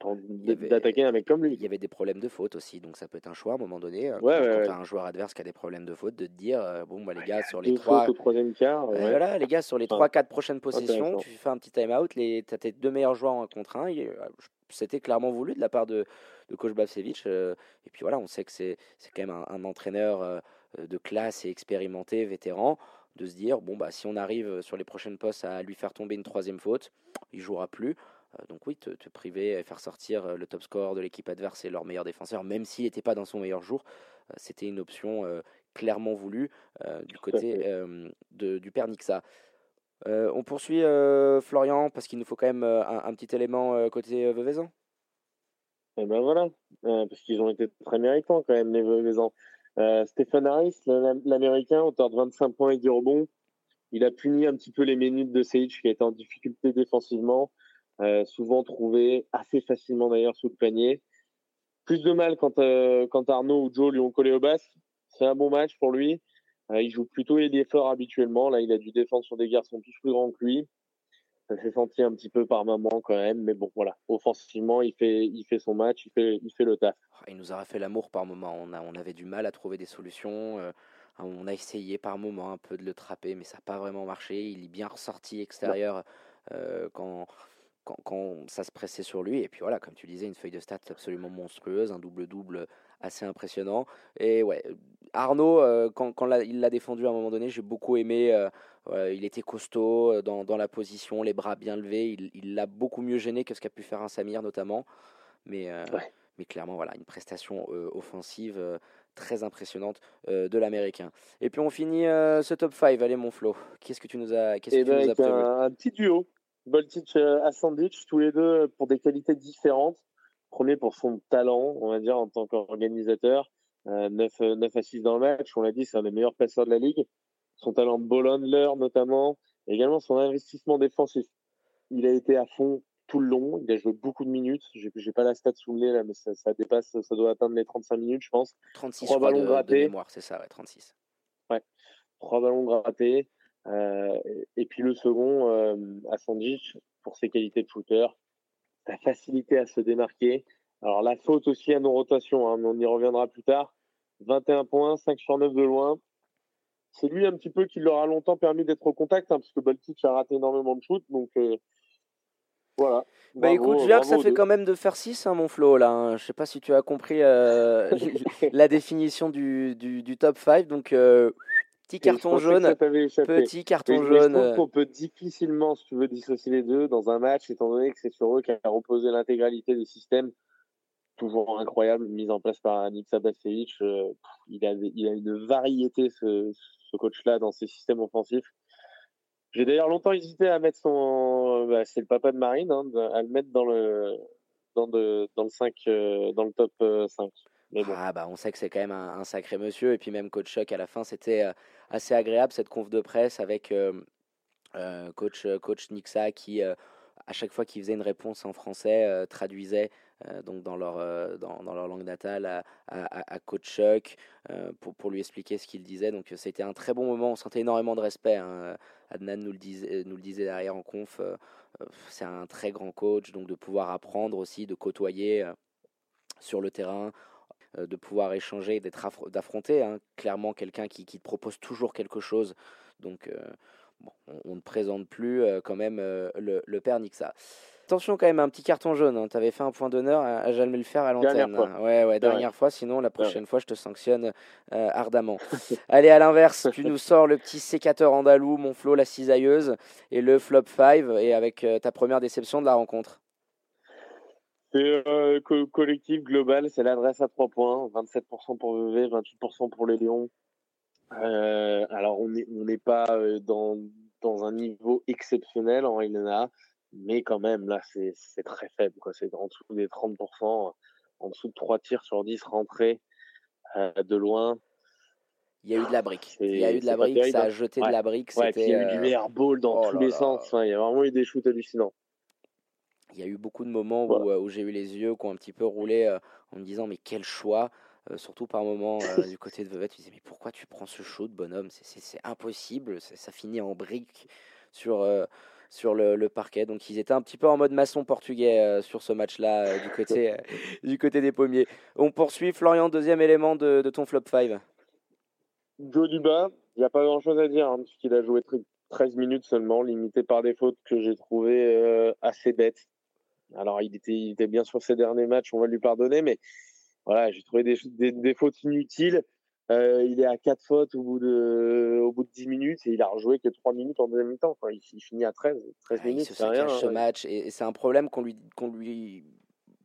Speaker 3: d'attaquer un mec comme lui.
Speaker 2: Il y avait des problèmes de faute aussi, donc ça peut être un choix à un moment donné.
Speaker 3: Euh, ouais,
Speaker 2: quand
Speaker 3: tu
Speaker 2: as un joueur adverse qui a des problèmes de faute, de te dire euh, bon, bah, les gars, sur les trois.
Speaker 3: quart,
Speaker 2: voilà, les gars, sur les 3-4 prochaines possessions, tu fais un petit time-out, tu as tes deux meilleurs joueurs en contre un. Euh, c'était clairement voulu de la part de, de coach Bavcevic. et puis voilà, on sait que c'est quand même un, entraîneur de classe et expérimenté, vétéran de se dire bon bah si on arrive sur les prochaines postes à lui faire tomber une troisième faute, il jouera plus. Euh, donc oui, te, priver et faire sortir euh, le top score de l'équipe adverse et leur meilleur défenseur, même s'il n'était pas dans son meilleur jour, euh, c'était une option clairement voulue du côté de, du père Nixa. on poursuit Florian parce qu'il nous faut quand même un, petit élément côté Veuvezan.
Speaker 3: Et eh ben voilà, parce qu'ils ont été très méritants quand même les Veuvezans. Stéphane Harris, l'américain, auteur de 25 points et 10 rebonds, il a puni un petit peu les minutes de Sage qui a été en difficulté défensivement. Euh, souvent trouvé assez facilement d'ailleurs sous le panier. Plus de mal quand, euh, Arnaud ou Joe lui ont collé au basque. C'est un bon match pour lui. Euh, il joue plutôt les fort habituellement. Là, il a dû défendre sur des garçons plus grands que lui. Ça s'est senti un petit peu par moment quand même, mais bon, voilà. Offensivement, il fait, son match, il fait, le taf.
Speaker 2: Ah, il nous a fait l'amour par moment. On, on avait du mal à trouver des solutions. on a essayé par moment un peu de le trapper, mais ça n'a pas vraiment marché. Il est bien ressorti extérieur quand, quand, ça se pressait sur lui. Et puis voilà, comme tu disais, une feuille de stats absolument monstrueuse, un double-double assez impressionnant. Et ouais, Arnaud, euh, quand, quand il l'a défendu à un moment donné, j'ai beaucoup aimé. Euh, il était costaud euh, dans, dans, la position, les bras bien levés. Il l'a beaucoup mieux gêné que ce qu'a pu faire un Samir notamment. Mais, mais clairement, voilà, une prestation offensive très impressionnante de l'américain. Et puis on finit ce top 5. Allez, mon Flo, qu'est-ce que tu nous as, qu'est-ce que
Speaker 3: eh
Speaker 2: nous
Speaker 3: ben,
Speaker 2: as prévu?
Speaker 3: un, un petit duo. Boltic Asandich, tous les deux pour des qualités différentes. Premier pour son talent, on va dire, en tant qu'organisateur. 9, 9 à 6 dans le match, on l'a dit, c'est un des meilleurs passeurs de la ligue. Son talent de ball handler, notamment, et également son investissement défensif. Il a été à fond tout le long. Il a joué beaucoup de minutes. J'ai, j'ai pas la stat sous le nez là, mais ça, ça, dépasse, ça doit atteindre les 35 minutes, je pense.
Speaker 2: 36
Speaker 3: Trois ballons
Speaker 2: de,
Speaker 3: grattés.
Speaker 2: de mémoire, c'est ça, ouais, 36.
Speaker 3: Trois ballons grattés. Euh, et puis le second, euh, Asanjic, pour ses qualités de shooter, sa facilité à se démarquer. Alors la faute aussi à nos rotations, hein, mais on y reviendra plus tard. 21 points, 5 sur 9 de loin. C'est lui un petit peu qui leur a longtemps permis d'être au contact, hein, parce que Baltic a raté énormément de shoot. Donc euh, voilà.
Speaker 2: Bah
Speaker 3: Bravo,
Speaker 2: écoute,
Speaker 3: bravo
Speaker 2: ça fait
Speaker 3: deux.
Speaker 2: quand même de faire 6, hein, mon Flo, là. hein. Je sais pas si tu as compris euh, la définition du, du, du top 5. Donc, euh, petit carton jaune, petit carton
Speaker 3: mais
Speaker 2: jaune.
Speaker 3: Je
Speaker 2: euh,
Speaker 3: trouve qu'on peut difficilement, si tu veux, dissocier les deux dans un match, étant donné que c'est sur eux qu'a reposé l'intégralité des systèmes. Toujours incroyable, mise en place par Nick Sabasevic. Euh, il, a, il a une variété, ce, ce coach-là, dans ses systèmes offensifs. J'ai d'ailleurs longtemps hésité à mettre son. Bah, c'est le papa de Marine, hein, à le mettre dans le, dans de, dans le 5, euh, dans le top euh, 5.
Speaker 2: Ah bah on sait que c'est quand même un, sacré monsieur. Et puis même coach Chuck à la fin c'était euh, assez agréable cette conf de presse avec euh, euh, coach coach Nixa qui à chaque fois qu'il faisait une réponse en français traduisait donc dans leur dans, dans leur langue natale à, coach Chuck pour, pour lui expliquer ce qu'il disait. Donc c'était un très bon moment. On sentait énormément de respect hein. Adnan nous le disait nous le disait derrière en conf c'est un très grand coach. Donc de pouvoir apprendre aussi de côtoyer sur le terrain de pouvoir échanger, d'être affro- d'affronter hein, clairement quelqu'un qui, qui te propose toujours quelque chose. Donc, euh, bon, on, on ne présente plus euh, quand même euh, le, le père Nixa. Attention quand même, un petit carton jaune. Tu avais fait un point d'honneur à, à jamais le faire à l'antenne. hein. Ouais, ouais, dernière fois. Sinon, la
Speaker 3: Ouais.
Speaker 2: prochaine fois, je te sanctionne euh, ardemment. Allez, à l'inverse, tu nous sors le petit sécateur andalou, mon Flo, la cisailleuse, et le flop 5, et avec euh, ta première déception de la rencontre.
Speaker 3: C'est euh, co- collectif global, c'est l'adresse à 3 points, 27% pour VV, 28% pour les Lions. Euh, alors on n'est on pas euh, dans, dans un niveau exceptionnel en Elena, mais quand même là c'est très faible, quoi. C'est en dessous des 30%, en dessous de 3 tirs sur 10 rentrés euh, de loin.
Speaker 2: Il y a eu de la brique. Il y a eu de la brique, ça a
Speaker 3: hein.
Speaker 2: jeté
Speaker 3: Ouais.
Speaker 2: de la brique.
Speaker 3: Ouais, il y a eu du
Speaker 2: euh,
Speaker 3: meilleur ball dans
Speaker 2: oh
Speaker 3: tous les
Speaker 2: là.
Speaker 3: sens. Enfin, il y a vraiment eu des shoots hallucinants.
Speaker 2: Il y a eu beaucoup de moments où, euh, où j'ai eu les yeux qui ont un petit peu roulé euh, en me disant mais quel choix Euh, surtout par moments euh, du côté de Vevey tu disais mais pourquoi tu prends ce shoot bonhomme? C'est, impossible ça, finit en brique sur, euh, sur le, le parquet. Donc ils étaient un petit peu en mode maçon portugais sur ce match là du, côté, du côté des pommiers. On poursuit Florian deuxième élément de, de ton flop 5
Speaker 3: Joe Duba, il n'y a pas grand chose à dire, hein, puisqu'il a joué tr- 13 minutes seulement, limité par des fautes que j'ai trouvées assez bêtes. Alors, il était, il était bien sur ses derniers matchs, on va lui pardonner, mais voilà, j'ai trouvé des, des, des fautes inutiles. Euh, il est à 4 fautes au bout, de, au bout de 10 minutes et il a rejoué que 3 minutes en deuxième. Enfin, il, il finit à 13. 13
Speaker 2: Ah, il
Speaker 3: minutes, c'est rien.
Speaker 2: ce
Speaker 3: hein.
Speaker 2: match et, et c'est un problème qu'on lui qu'on lui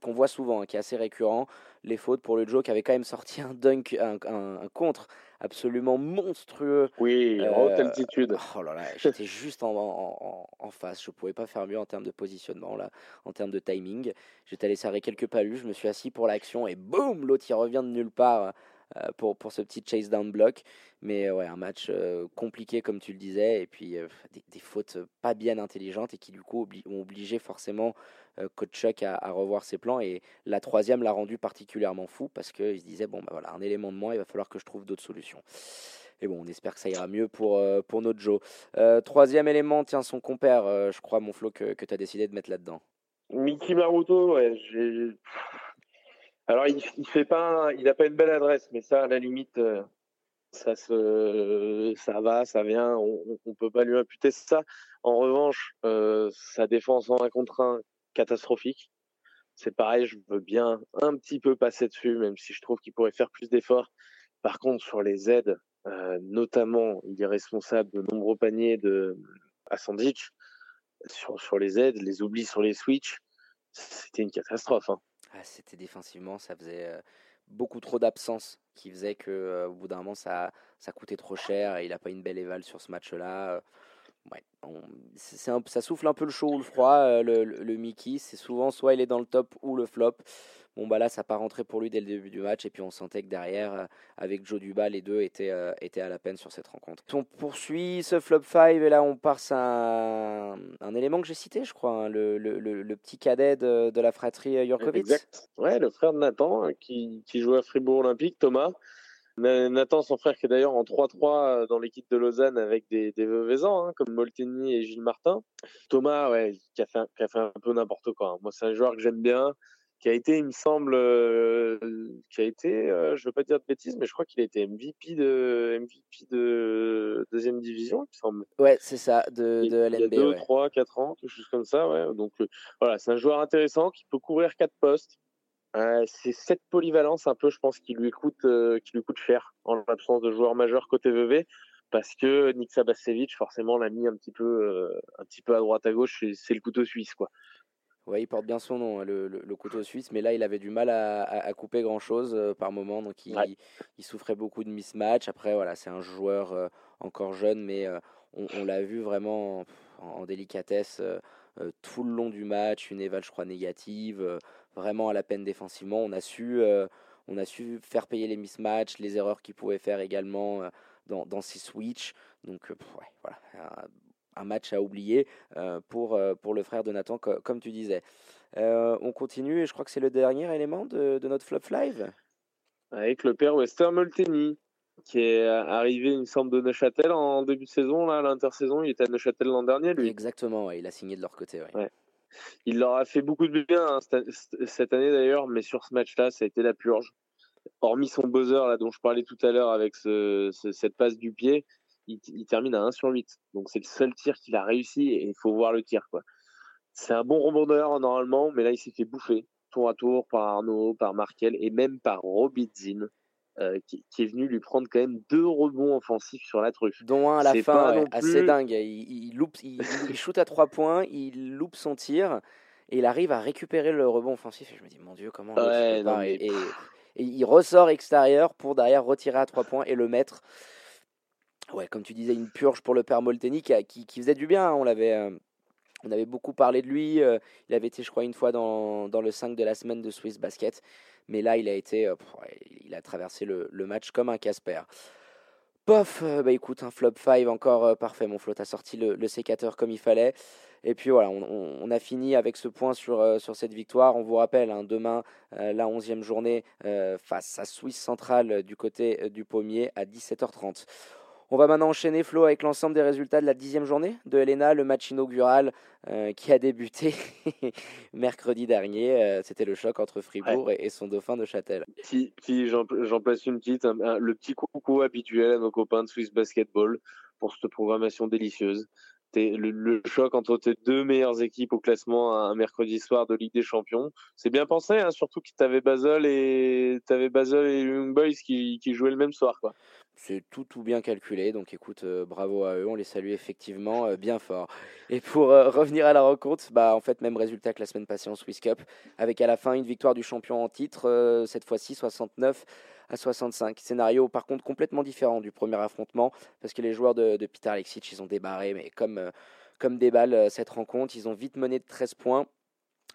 Speaker 2: qu'on voit souvent, hein, qui est assez récurrent. Les fautes pour le Joe qui avait quand même sorti un dunk, un, un- un contre absolument monstrueux.
Speaker 3: Oui, en haute
Speaker 2: Euh,
Speaker 3: altitude.
Speaker 2: Oh là là, j'étais juste en, en- en- en face. Je pouvais pas faire mieux en termes de positionnement là, en termes de timing. J'étais allé serrer quelques palus, je me suis assis pour l'action et boum, l'autre il revient de nulle part pour, pour ce petit chase down block. Mais euh, ouais, un match euh, compliqué comme tu le disais, et puis euh, des, des fautes pas bien intelligentes et qui du coup ont obligé forcément euh, coach Chuck à, revoir ses plans. Et la troisième l'a rendu particulièrement fou parce qu'il se disait bon bah voilà un élément de moins, il va falloir que je trouve d'autres solutions. Et bon, on espère que ça ira mieux pour, euh, pour notre Joe. Euh, troisième élément, tiens, son compère, euh, je crois, mon Flo, que, que tu as décidé de mettre là-dedans.
Speaker 3: Mickey Maruto, ouais. Alors, il, fait pas, il a pas une belle adresse, mais ça, à la limite, euh, ça se, ça va, ça vient, on, on peut pas lui imputer ça. En revanche, euh, sa défense en un contre un, catastrophique. C'est pareil, je veux bien un petit peu passer dessus, même si je trouve qu'il pourrait faire plus d'efforts. Par contre, sur les aides, euh, notamment, il est responsable de nombreux paniers de Asandic. Sur, sur les aides, les oublis sur les switches, c'était une catastrophe. hein.
Speaker 2: Ah, c'était défensivement, ça faisait beaucoup trop d'absence qui faisait que au bout d'un moment ça, ça coûtait trop cher et il n'a pas une belle éval sur ce match-là. Ouais, c'est ça souffle un peu le chaud ou le froid, le, le Mickey. C'est souvent soit il est dans le top ou le flop. Bon, bah là, ça n'a pas rentré pour lui dès le début du match. Et puis, on sentait que derrière, euh, avec Joe Duba, les deux étaient, euh, étaient à la peine sur cette rencontre. On poursuit ce flop 5. Et là, on passe à un, élément que j'ai cité, je crois, hein, le, le, petit cadet de, la fratrie Jurkovic.
Speaker 3: Exact. Ouais, le frère de Nathan, hein, qui, qui joue à Fribourg Olympique, Thomas. Nathan, son frère, qui est d'ailleurs en 3-3 dans l'équipe de Lausanne avec des, des hein, comme Molteni et Gilles Martin. Thomas, ouais, qui a fait, un peu n'importe quoi. Moi, c'est un joueur que j'aime bien qui a été, il me semble, euh, qui a été, euh, je veux pas dire de bêtises, mais je crois qu'il a été MVP de MVP de deuxième division, il me semble.
Speaker 2: Ouais, c'est ça, de, de LNB.
Speaker 3: Il y a 2, 3, 4 ans, quelque chose comme ça, ouais. Donc euh, voilà, c'est un joueur intéressant qui peut couvrir quatre postes. c'est cette polyvalence un peu, je pense, qui lui coûte, qui lui coûte cher en l'absence de joueurs majeurs côté VV parce que Nick Sabasevic forcément l'a mis un petit peu un petit peu à droite à gauche c'est le couteau suisse quoi
Speaker 2: Ouais, il porte bien son nom, hein, le, couteau suisse, mais là, il avait du mal à, couper grand-chose euh, par moment, donc il, il, souffrait beaucoup de mismatch. Après, voilà, c'est un joueur euh, encore jeune, mais euh, on, l'a vu vraiment en, délicatesse tout le long du match, une éval, je crois, négative, vraiment à la peine défensivement. On a su, on a su faire payer les mismatchs, les erreurs qu'il pouvait faire également dans, dans ses switches. Donc, ouais, voilà, un match à oublier euh, pour, euh, pour le frère de Nathan, comme tu disais. Euh, on continue et je crois que c'est le dernier élément de, de, notre flop live.
Speaker 3: Avec le père Wester Molteni, qui est arrivé, il me semble, de Neuchâtel en début de saison, là, l'intersaison. Il était à Neuchâtel l'an dernier, lui.
Speaker 2: Exactement, il a signé de leur côté. Ouais.
Speaker 3: Il leur a fait beaucoup de bien hein, cette année d'ailleurs, mais sur ce match-là, ça a été la purge. Hormis son buzzer là, dont je parlais tout à l'heure avec ce, cette passe du pied, il, termine à 1 sur 8. Donc c'est le seul tir qu'il a réussi et il faut voir le tir. quoi. C'est un bon rebondeur normalement, mais là il s'est fait bouffer tour à tour par Arnaud, par Markel et même par Robidzin. Euh, qui, est venu lui prendre quand même deux rebonds offensifs sur la truffe.
Speaker 2: Dont un à la fin, assez dingue. Il, il, loupe, il, shoot à trois points, il loupe son tir et il arrive à récupérer le rebond offensif. Et je me dis, mon Dieu, comment et, il ressort extérieur pour derrière retirer à trois points et le mettre ouais, comme tu disais, une purge pour le père Molteni qui, qui, faisait du bien. Hein. On l'avait. Euh, on avait beaucoup parlé de lui. Euh, il avait été, je crois, une fois dans, dans, le 5 de la semaine de Swiss Basket. Mais là, il a été. Euh, il a traversé le, le match comme un Casper. Pof, bah écoute, un flop 5 encore parfait. Mon flot a sorti le, sécateur comme il fallait. Et puis voilà, on, a fini avec ce point sur, sur cette victoire. On vous rappelle, hein, demain, la 11e journée face à Swiss Central du côté du Pommier à 17h30. On va maintenant enchaîner, Flo, avec l'ensemble des résultats de la dixième journée de Helena, le match inaugural euh, qui a débuté mercredi dernier. Euh, c'était le choc entre Fribourg et, son dauphin de Châtel.
Speaker 3: Si, si j'en place une petite, le petit coucou habituel à nos copains de Swiss Basketball pour cette programmation délicieuse. Le, le, choc entre tes deux meilleures équipes au classement un mercredi soir de Ligue des Champions. C'est bien pensé, hein, surtout que tu avais Basel et avais Basel et Young Boys qui, qui jouaient le même soir. Quoi
Speaker 2: c'est tout tout bien calculé. Donc écoute, euh, bravo à eux, on les salue effectivement euh, bien fort. Et pour euh, revenir à la rencontre, bah en fait même résultat que la semaine passée en Swiss Cup, avec à la fin une victoire du champion en titre, cette fois-ci 69 à 65. Scénario par contre complètement différent du premier affrontement, parce que les joueurs de, Peter Alexic, ils ont débarré, mais comme, comme des balles cette rencontre, ils ont vite mené de 13 points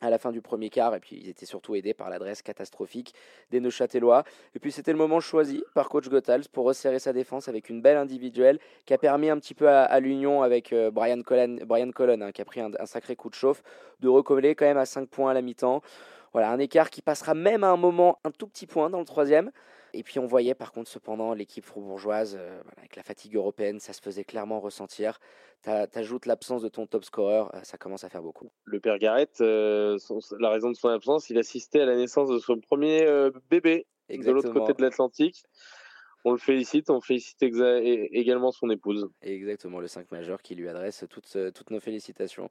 Speaker 2: à la fin du premier quart, et puis ils étaient surtout aidés par l'adresse catastrophique des Neuchâtelois. Et puis c'était le moment choisi par coach Gothals pour resserrer sa défense avec une belle individuelle qui a permis un petit peu à, l'union avec euh, Brian Colon, Brian hein, qui a pris un, sacré coup de chauffe, de recoller quand même à 5 points à la mi-temps. Voilà, un écart qui passera même à un moment un tout petit point dans le troisième. Et puis on voyait par contre cependant l'équipe froubourgeoise, euh, avec la fatigue européenne, ça se faisait clairement ressentir. T'ajoutes l'absence de ton top scorer, euh, ça commence à faire beaucoup.
Speaker 3: Le père Garrett, euh, la raison de son absence, il assistait à la naissance de son premier bébé de l'autre côté de l'Atlantique. On le félicite, on félicite également son épouse.
Speaker 2: Exactement, le 5 majeur qui lui adresse toutes, toutes nos félicitations.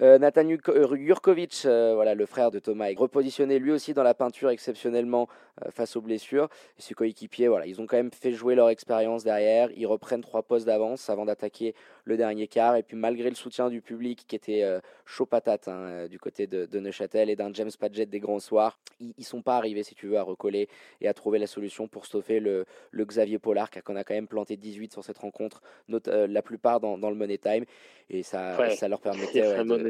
Speaker 2: Euh, Nathan Jurkovic, voilà, le frère de Thomas, est repositionné lui aussi dans la peinture exceptionnellement face aux blessures. Et ses coéquipiers, voilà, ils ont quand même fait jouer leur expérience derrière. Ils reprennent trois postes d'avance avant d'attaquer le dernier quart. Et puis malgré le soutien du public qui était chaud patate hein, du côté de, Neuchâtel et d'un James Padgett des grands soirs, ils, ne sont pas arrivés, si tu veux, à recoller et à trouver la solution pour stopper le, le Xavier Pollard, qu'on a quand même planté 18 sur cette rencontre, la plupart dans, dans le Money Time. Et ça, ça leur permettait
Speaker 3: ouais, de,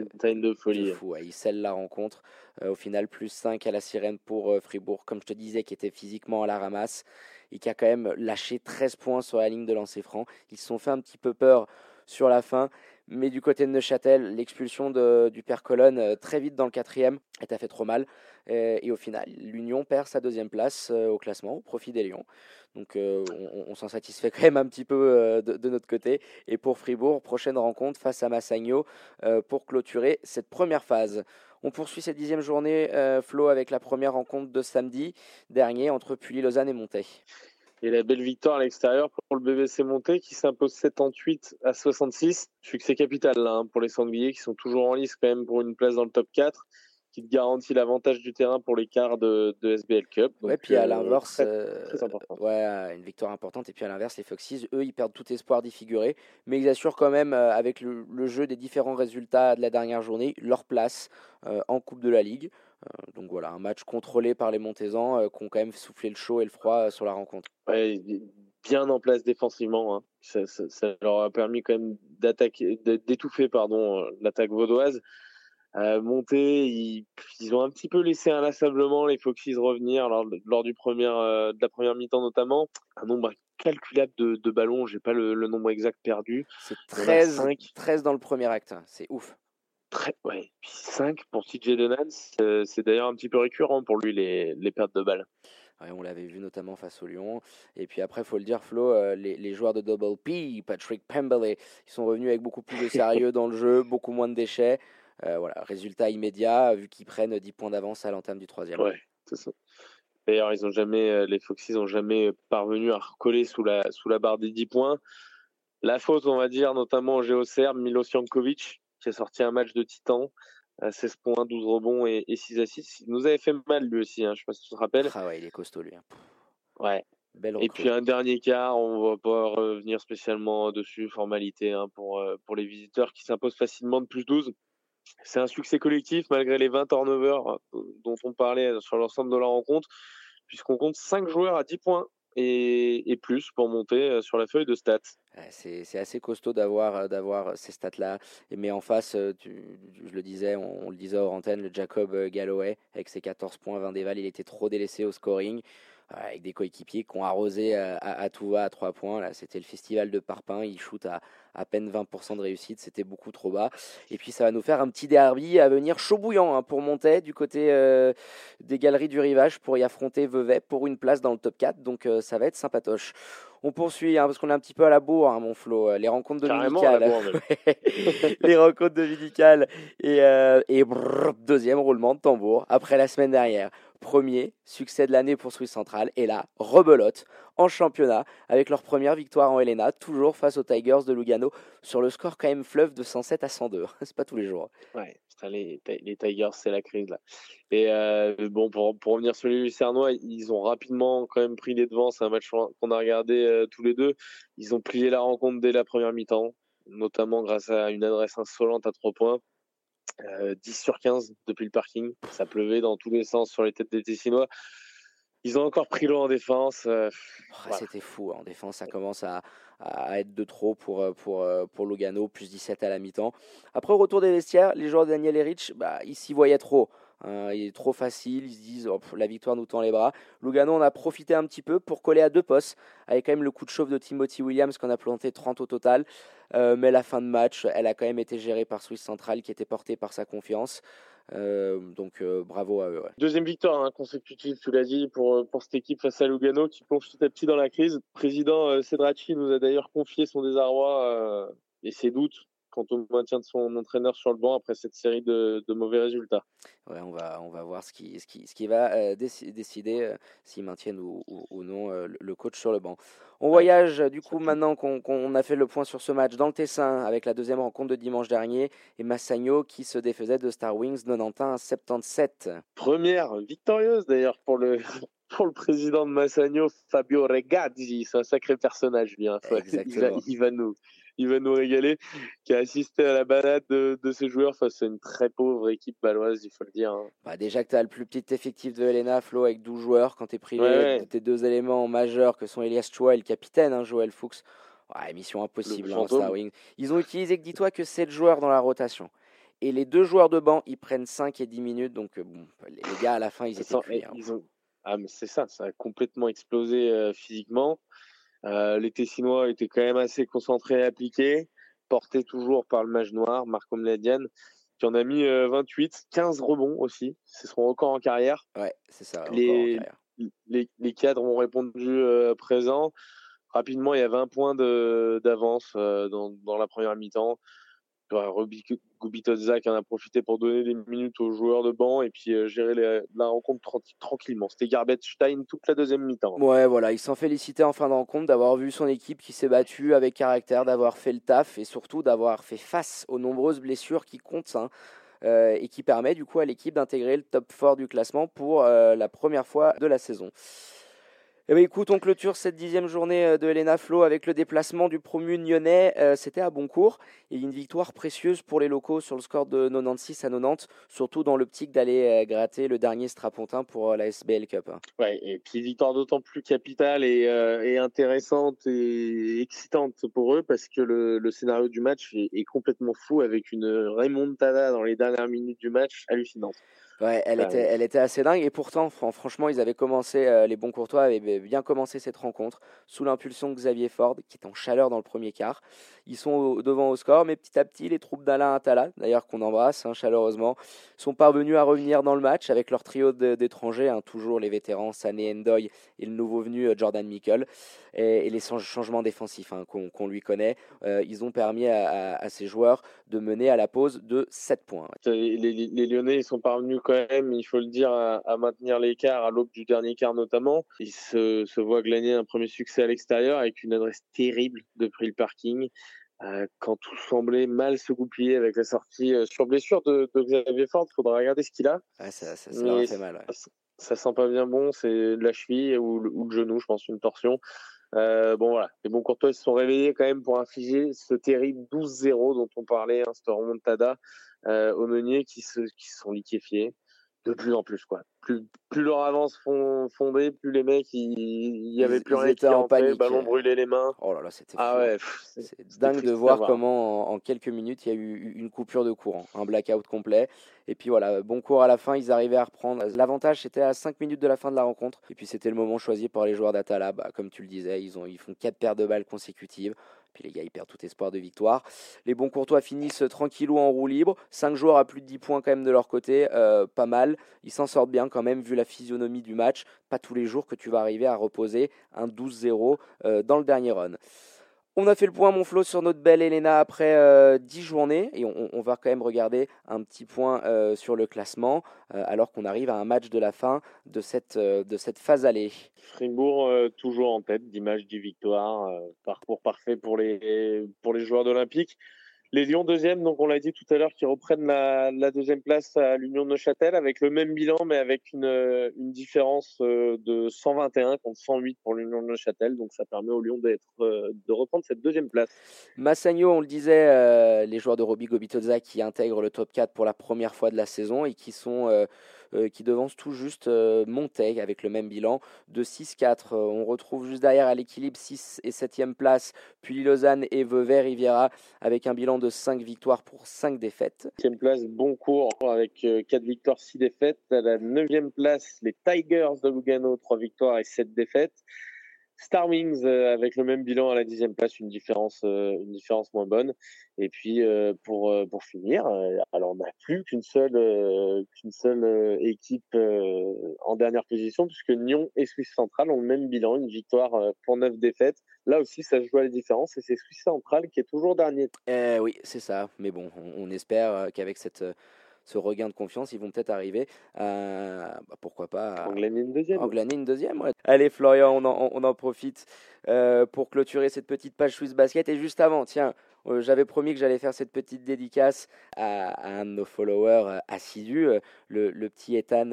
Speaker 3: folie.
Speaker 2: fou, ils scellent la rencontre. Euh, au final, plus 5 à la sirène pour euh, Fribourg, comme je te disais, qui était physiquement à la ramasse et qui a quand même lâché 13 points sur la ligne de lancer franc. Ils se sont fait un petit peu peur sur la fin. Mais du côté de Neuchâtel, l'expulsion du père Colonne euh, très vite dans le quatrième, a fait trop mal. Et, au final, l'Union perd sa deuxième place au classement au profit des Lions. Donc on, on s'en satisfait quand même un petit peu de, notre côté. Et pour Fribourg, prochaine rencontre face à Massagno pour clôturer cette première phase. On poursuit cette dixième journée, Flo, avec la première rencontre de samedi dernier entre Pully, Lausanne et Monté.
Speaker 3: Et la belle victoire à l'extérieur pour le BBC Monté qui s'impose 78 à 66. Succès capital là, hein, pour les Sangliers qui sont toujours en lice quand même pour une place dans le top 4 qui te garantit l'avantage du terrain pour les quarts de, SBL Cup.
Speaker 2: ouais, puis à euh, l'inverse, euh, ouais, une victoire importante. Et puis à l'inverse, les Foxes, eux, ils perdent tout espoir d'y figurer, mais ils assurent quand même, euh, avec le, jeu des différents résultats de la dernière journée, leur place en Coupe de la Ligue. donc voilà, un match contrôlé par les Montésans qui ont quand même soufflé le chaud et le froid sur la rencontre.
Speaker 3: Ouais, bien en place défensivement. Hein. Ça, ça, leur a permis quand même d'attaquer, d'étouffer pardon l'attaque vaudoise. Euh, monter, ils, ils, ont un petit peu laissé inlassablement les Foxys revenir lors, lors du premier, euh, de la première mi-temps notamment. Un nombre calculable de, de ballons, j'ai pas le, le, nombre exact perdu.
Speaker 2: C'est 13, 13 dans le premier acte, c'est ouf.
Speaker 3: Très, ouais, puis 5 pour CJ Donan, c'est d'ailleurs un petit peu récurrent pour lui les, les pertes de balles.
Speaker 2: Ouais, on l'avait vu notamment face au Lyon. Et puis après, il faut le dire, Flo, euh, les, les, joueurs de Double P, Patrick Pemberley, ils sont revenus avec beaucoup plus de sérieux dans le jeu, beaucoup moins de déchets. Euh, voilà, résultat immédiat, vu qu'ils prennent 10 points d'avance à l'entame du troisième.
Speaker 3: Ouais, c'est ça. D'ailleurs, ils ont jamais, euh, les Foxys n'ont jamais parvenu à recoller sous la, sous la barre des 10 points. La faute, on va dire, notamment au Géocerbe, Milos Jankovic, qui a sorti un match de titan. 16 points, 12 rebonds et, 6 assists. Il nous avait fait mal lui aussi, hein, je ne sais pas si tu te rappelles.
Speaker 2: Ah ouais, il est costaud lui. Hein.
Speaker 3: Ouais. Belle et puis un dernier quart, on va pas revenir spécialement dessus, formalité hein, pour, euh, pour les visiteurs qui s'imposent facilement de plus 12. C'est un succès collectif malgré les 20 turnovers euh, dont on parlait sur l'ensemble de la rencontre, puisqu'on compte 5 joueurs à 10 points et, plus pour monter euh, sur la feuille de stats.
Speaker 2: C'est assez costaud d'avoir euh, d'avoir ces stats-là. Mais en face, je le disais, on, le disait hors antenne, le Jacob Galloway, avec ses 14 points, 20 déval, il était trop délaissé au scoring avec des coéquipiers qui ont arrosé à, tout va à 3 points. Là, c'était le festival de Parpin. Il shoot à à peine 20% de réussite. C'était beaucoup trop bas. Et puis, ça va nous faire un petit derby à venir chaud bouillant hein, pour monter du côté euh, des galeries du rivage pour y affronter Vevey pour une place dans le top 4. Donc, euh, ça va être sympatoche. On poursuit hein, parce qu'on est un petit peu à la bourre, hein, mon Flo. Les rencontres dominicales. les rencontres dominicales. Et, euh, et deuxième roulement de tambour après la semaine dernière. Premier succès de l'année pour Swiss Central. Et là, rebelote en championnat avec leur première victoire en Helena, toujours face aux Tigers de Lugano, sur le score quand même fleuve de 107 à 102. C'est pas tous les jours.
Speaker 3: Les, Tigers, c'est la crise là. Et euh, bon, pour, pour, revenir sur les Lucernois, ils ont rapidement quand même pris les devants. C'est un match qu'on a regardé euh, tous les deux. Ils ont plié la rencontre dès la première mi-temps, notamment grâce à une adresse insolente à 3 points. 10 euh, sur 15 depuis le parking. Ça pleuvait dans tous les sens sur les têtes des Tessinois. Ils ont encore pris l'eau en défense. Euh,
Speaker 2: oh, c'était fou. Hein. En défense, ça commence à, à, être de trop pour, euh, pour, pour Lugano, plus 17 à la mi-temps. Après, au retour des vestiaires, les joueurs de Daniel Erich, bah, ils s'y voyaient trop. Hein. il est trop facile, ils se disent oh, la victoire nous tend les bras. Lugano en a profité un petit peu pour coller à deux postes, avec quand même le coup de chauffe de Timothy Williams qu'on a planté 30 au total. mais la fin de match, elle a quand même été gérée par Swiss Central qui était porté par sa confiance. Euh, donc euh, bravo à eux.
Speaker 3: Deuxième victoire hein, consécutive, tu l'as dit, pour, euh, cette équipe face à Lugano qui plonge petit à petit dans la crise. Président Cedracci nous a d'ailleurs confié son désarroi et ses doutes quant au maintien de son entraîneur sur le banc après cette série de, de mauvais résultats.
Speaker 2: Ouais, on va, on va voir ce qui, ce qui, ce qui va décider s'ils maintiennent ou, ou, non le le, coach sur le banc. On voyage du coup maintenant qu'on a fait le point sur ce match dans le Tessin avec la deuxième rencontre de dimanche dernier et Massagno qui se défaisait de Star Wings 91 à 77.
Speaker 3: Première victorieuse d'ailleurs pour le, pour le président de Massagno, Fabio Regazzi. C'est un sacré personnage, bien. Il, va, nous, il va nous régaler. Qui a assisté à la balade de, ses joueurs face à une très pauvre équipe baloise, il faut le dire. Hein.
Speaker 2: Bah déjà que tu as le plus petit effectif de Helena, Flo, avec 12 joueurs, quand tu es privé de tes deux éléments majeurs que sont Elias Chua et le capitaine, hein, Joël Fuchs. Ouais, mission impossible, hein. Ils ont utilisé, que dis-toi, que 7 joueurs dans la rotation. Et les deux joueurs de banc, ils prennent 5 et 10 minutes. Donc, euh, bon, les gars, à la fin, ils étaient cuits.
Speaker 3: Ils ont, ah, mais c'est ça, ça a complètement explosé euh, physiquement. Euh, les Tessinois étaient quand même assez concentrés et appliqués, portés toujours par le mage noir, Marco Mladian, qui en a mis 28, euh, 15 rebonds aussi. C'est son record en carrière.
Speaker 2: Ouais, c'est ça.
Speaker 3: Les, les, les, cadres ont répondu présent. Rapidement, il y a 20 points d'avance dans, dans, la première mi-temps. Gubitoza qui en a profité pour donner des minutes aux joueurs de banc et puis euh, gérer la rencontre tranquillement. C'était Stein toute la deuxième mi-temps.
Speaker 2: Ouais, voilà, il s'en félicitait en fin de rencontre d'avoir vu son équipe qui s'est battue avec caractère, d'avoir fait le taf et surtout d'avoir fait face aux nombreuses blessures qui comptent. Hein, euh, et qui permet du coup à l'équipe d'intégrer le top 4 du classement pour euh, la première fois de la saison. Eh bien, écoute, on clôture cette dixième journée euh, de Helena Flo avec le déplacement du promu nyonnais. Euh, c'était à Boncourt et une victoire précieuse pour les locaux sur le score de 96 à 90, surtout dans l'optique d'aller euh, gratter le dernier strapontin pour la SBL Cup. Hein.
Speaker 3: Ouais, et puis victoire d'autant plus capitale et, intéressante et excitante pour eux parce que le, scénario du match est, est, complètement fou avec une remontada dans les dernières minutes du match hallucinante.
Speaker 2: Ouais, elle, était, elle était assez dingue. Et pourtant, franchement, ils avaient commencé, euh, les bons courtois avaient bien commencé cette rencontre sous l'impulsion de Xavier Ford, qui est en chaleur dans le premier quart. Ils sont devant au score, mais petit à petit, les troupes d'Alain Atala, d'ailleurs qu'on embrasse hein, chaleureusement, sont parvenus à revenir dans le match avec leur trio d'étrangers, hein, toujours les vétérans Sané Endoy et le nouveau venu euh, Jordan Mickle, et, les changements défensifs hein, qu'on lui connaît. Euh, ils ont permis à, ces joueurs de mener à la pause de 7 points.
Speaker 3: Les, les Lyonnais ils sont parvenus quand même, il faut le dire, à, maintenir l'écart à l'aube du dernier quart notamment. Ils se, se voient glaner un premier succès à l'extérieur avec une adresse terrible depuis le parking. Euh, quand tout semblait mal se goupiller avec la sortie euh, sur blessure de, de Xavier Ford, il faudra regarder ce qu'il a.
Speaker 2: ça, ça, ça fait mal.
Speaker 3: Ça, sent pas bien bon, c'est la cheville ou, le genou, je pense, une torsion. Euh, bon voilà, les bons courtois se sont réveillés quand même pour infliger ce terrible 12-0 dont on parlait, hein, ce remontada euh, aux meuniers qui, se, qui sont liquéfiés de plus en plus quoi. Plus, plus leur avance fond, fondée, plus les mecs il y avait plus rien qui en panique. ballon brûlé les mains.
Speaker 2: Oh là là, c'était ah ouais, c'est dingue de voir, comment en, quelques minutes il y a eu une coupure de courant, un blackout complet. Et puis voilà, bon cours à la fin, ils arrivaient à reprendre. L'avantage c'était à 5 minutes de la fin de la rencontre. Et puis c'était le moment choisi par les joueurs d'Atala. Bah, comme tu le disais, ils, ont, ils font 4 paires de balles consécutives. Puis les gars, ils perdent tout espoir de victoire. Les bons courtois finissent tranquillou en roue libre. 5 joueurs à plus de 10 points quand même de leur côté. Euh, pas mal. Ils s'en sortent bien quand même vu la physionomie du match. Pas tous les jours que tu vas arriver à reposer un 12-0 euh, dans le dernier run. On a fait le point, mon Flo, sur notre belle Elena après euh, 10 journées. Et on, va quand même regarder un petit point euh, sur le classement, euh, alors qu'on arrive à un match de la fin de cette, cette phase allée.
Speaker 3: Fribourg toujours en tête, d'image du victoire. parcours parfait pour les, pour les joueurs d'Olympique. Les Lions deuxième, donc on l'a dit tout à l'heure, qui reprennent la, deuxième place à l'Union de Neuchâtel avec le même bilan, mais avec une, une différence euh, de 121 contre 108 pour l'Union de Neuchâtel. Donc ça permet aux Lions d'être, euh, de reprendre cette deuxième place.
Speaker 2: Massagno, on le disait, euh, les joueurs de Roby Gobitoza qui intègrent le top 4 pour la première fois de la saison et qui sont euh, qui devance tout juste euh, Montaigne avec le même bilan de 6-4. Euh, on retrouve juste derrière à l'équilibre 6 et 7e place, puis Lausanne et Vevey Riviera avec un bilan de 5 victoires pour 5 défaites.
Speaker 3: 7 place, bon cours avec 4 victoires, 6 défaites. À la 9e place, les Tigers de Lugano, 3 victoires et 7 défaites. Star Wings euh, avec le même bilan à la dixième place, une différence, euh, une différence moins bonne. Et puis euh, pour pour finir, alors on n'a plus qu'une seule qu'une seule équipe en dernière position puisque Nyon et Suisse Centrale ont le même bilan, une victoire pour neuf défaites. Là aussi, ça joue à la différence et c'est Suisse Centrale qui est toujours dernier.
Speaker 2: Eh oui, c'est ça. Mais bon, on, on espère qu'avec cette ce regain de confiance, ils vont peut-être arriver à, bah, pourquoi pas,
Speaker 3: à une deuxième.
Speaker 2: Englaner une deuxième. Allez, Florian, on en, on en profite pour clôturer cette petite page Swiss Basket. Et juste avant, tiens, euh, j'avais promis que j'allais faire cette petite dédicace à, un de nos followers euh, assidus, euh, le, petit Ethan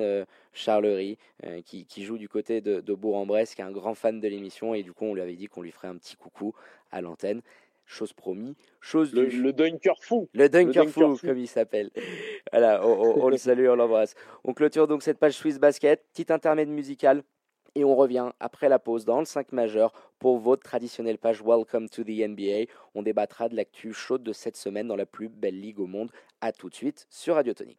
Speaker 2: Charlery, qui, joue du côté de, Bourg-en-Bresse, qui est un grand fan de l'émission. Et du coup, on lui avait dit qu'on lui ferait un petit coucou à l'antenne chose promis, chose
Speaker 3: le, du... le Dunker fou.
Speaker 2: Le Dunker, fou, comme il s'appelle. voilà, on, le salue, on l'embrasse. On clôture donc cette page Swiss Basket, petit intermède musical et on revient après la pause dans le 5 majeur pour votre traditionnelle page Welcome to the NBA. On débattra de l'actu chaude de cette semaine dans la plus belle ligue au monde. A tout de suite sur Radio Tonique.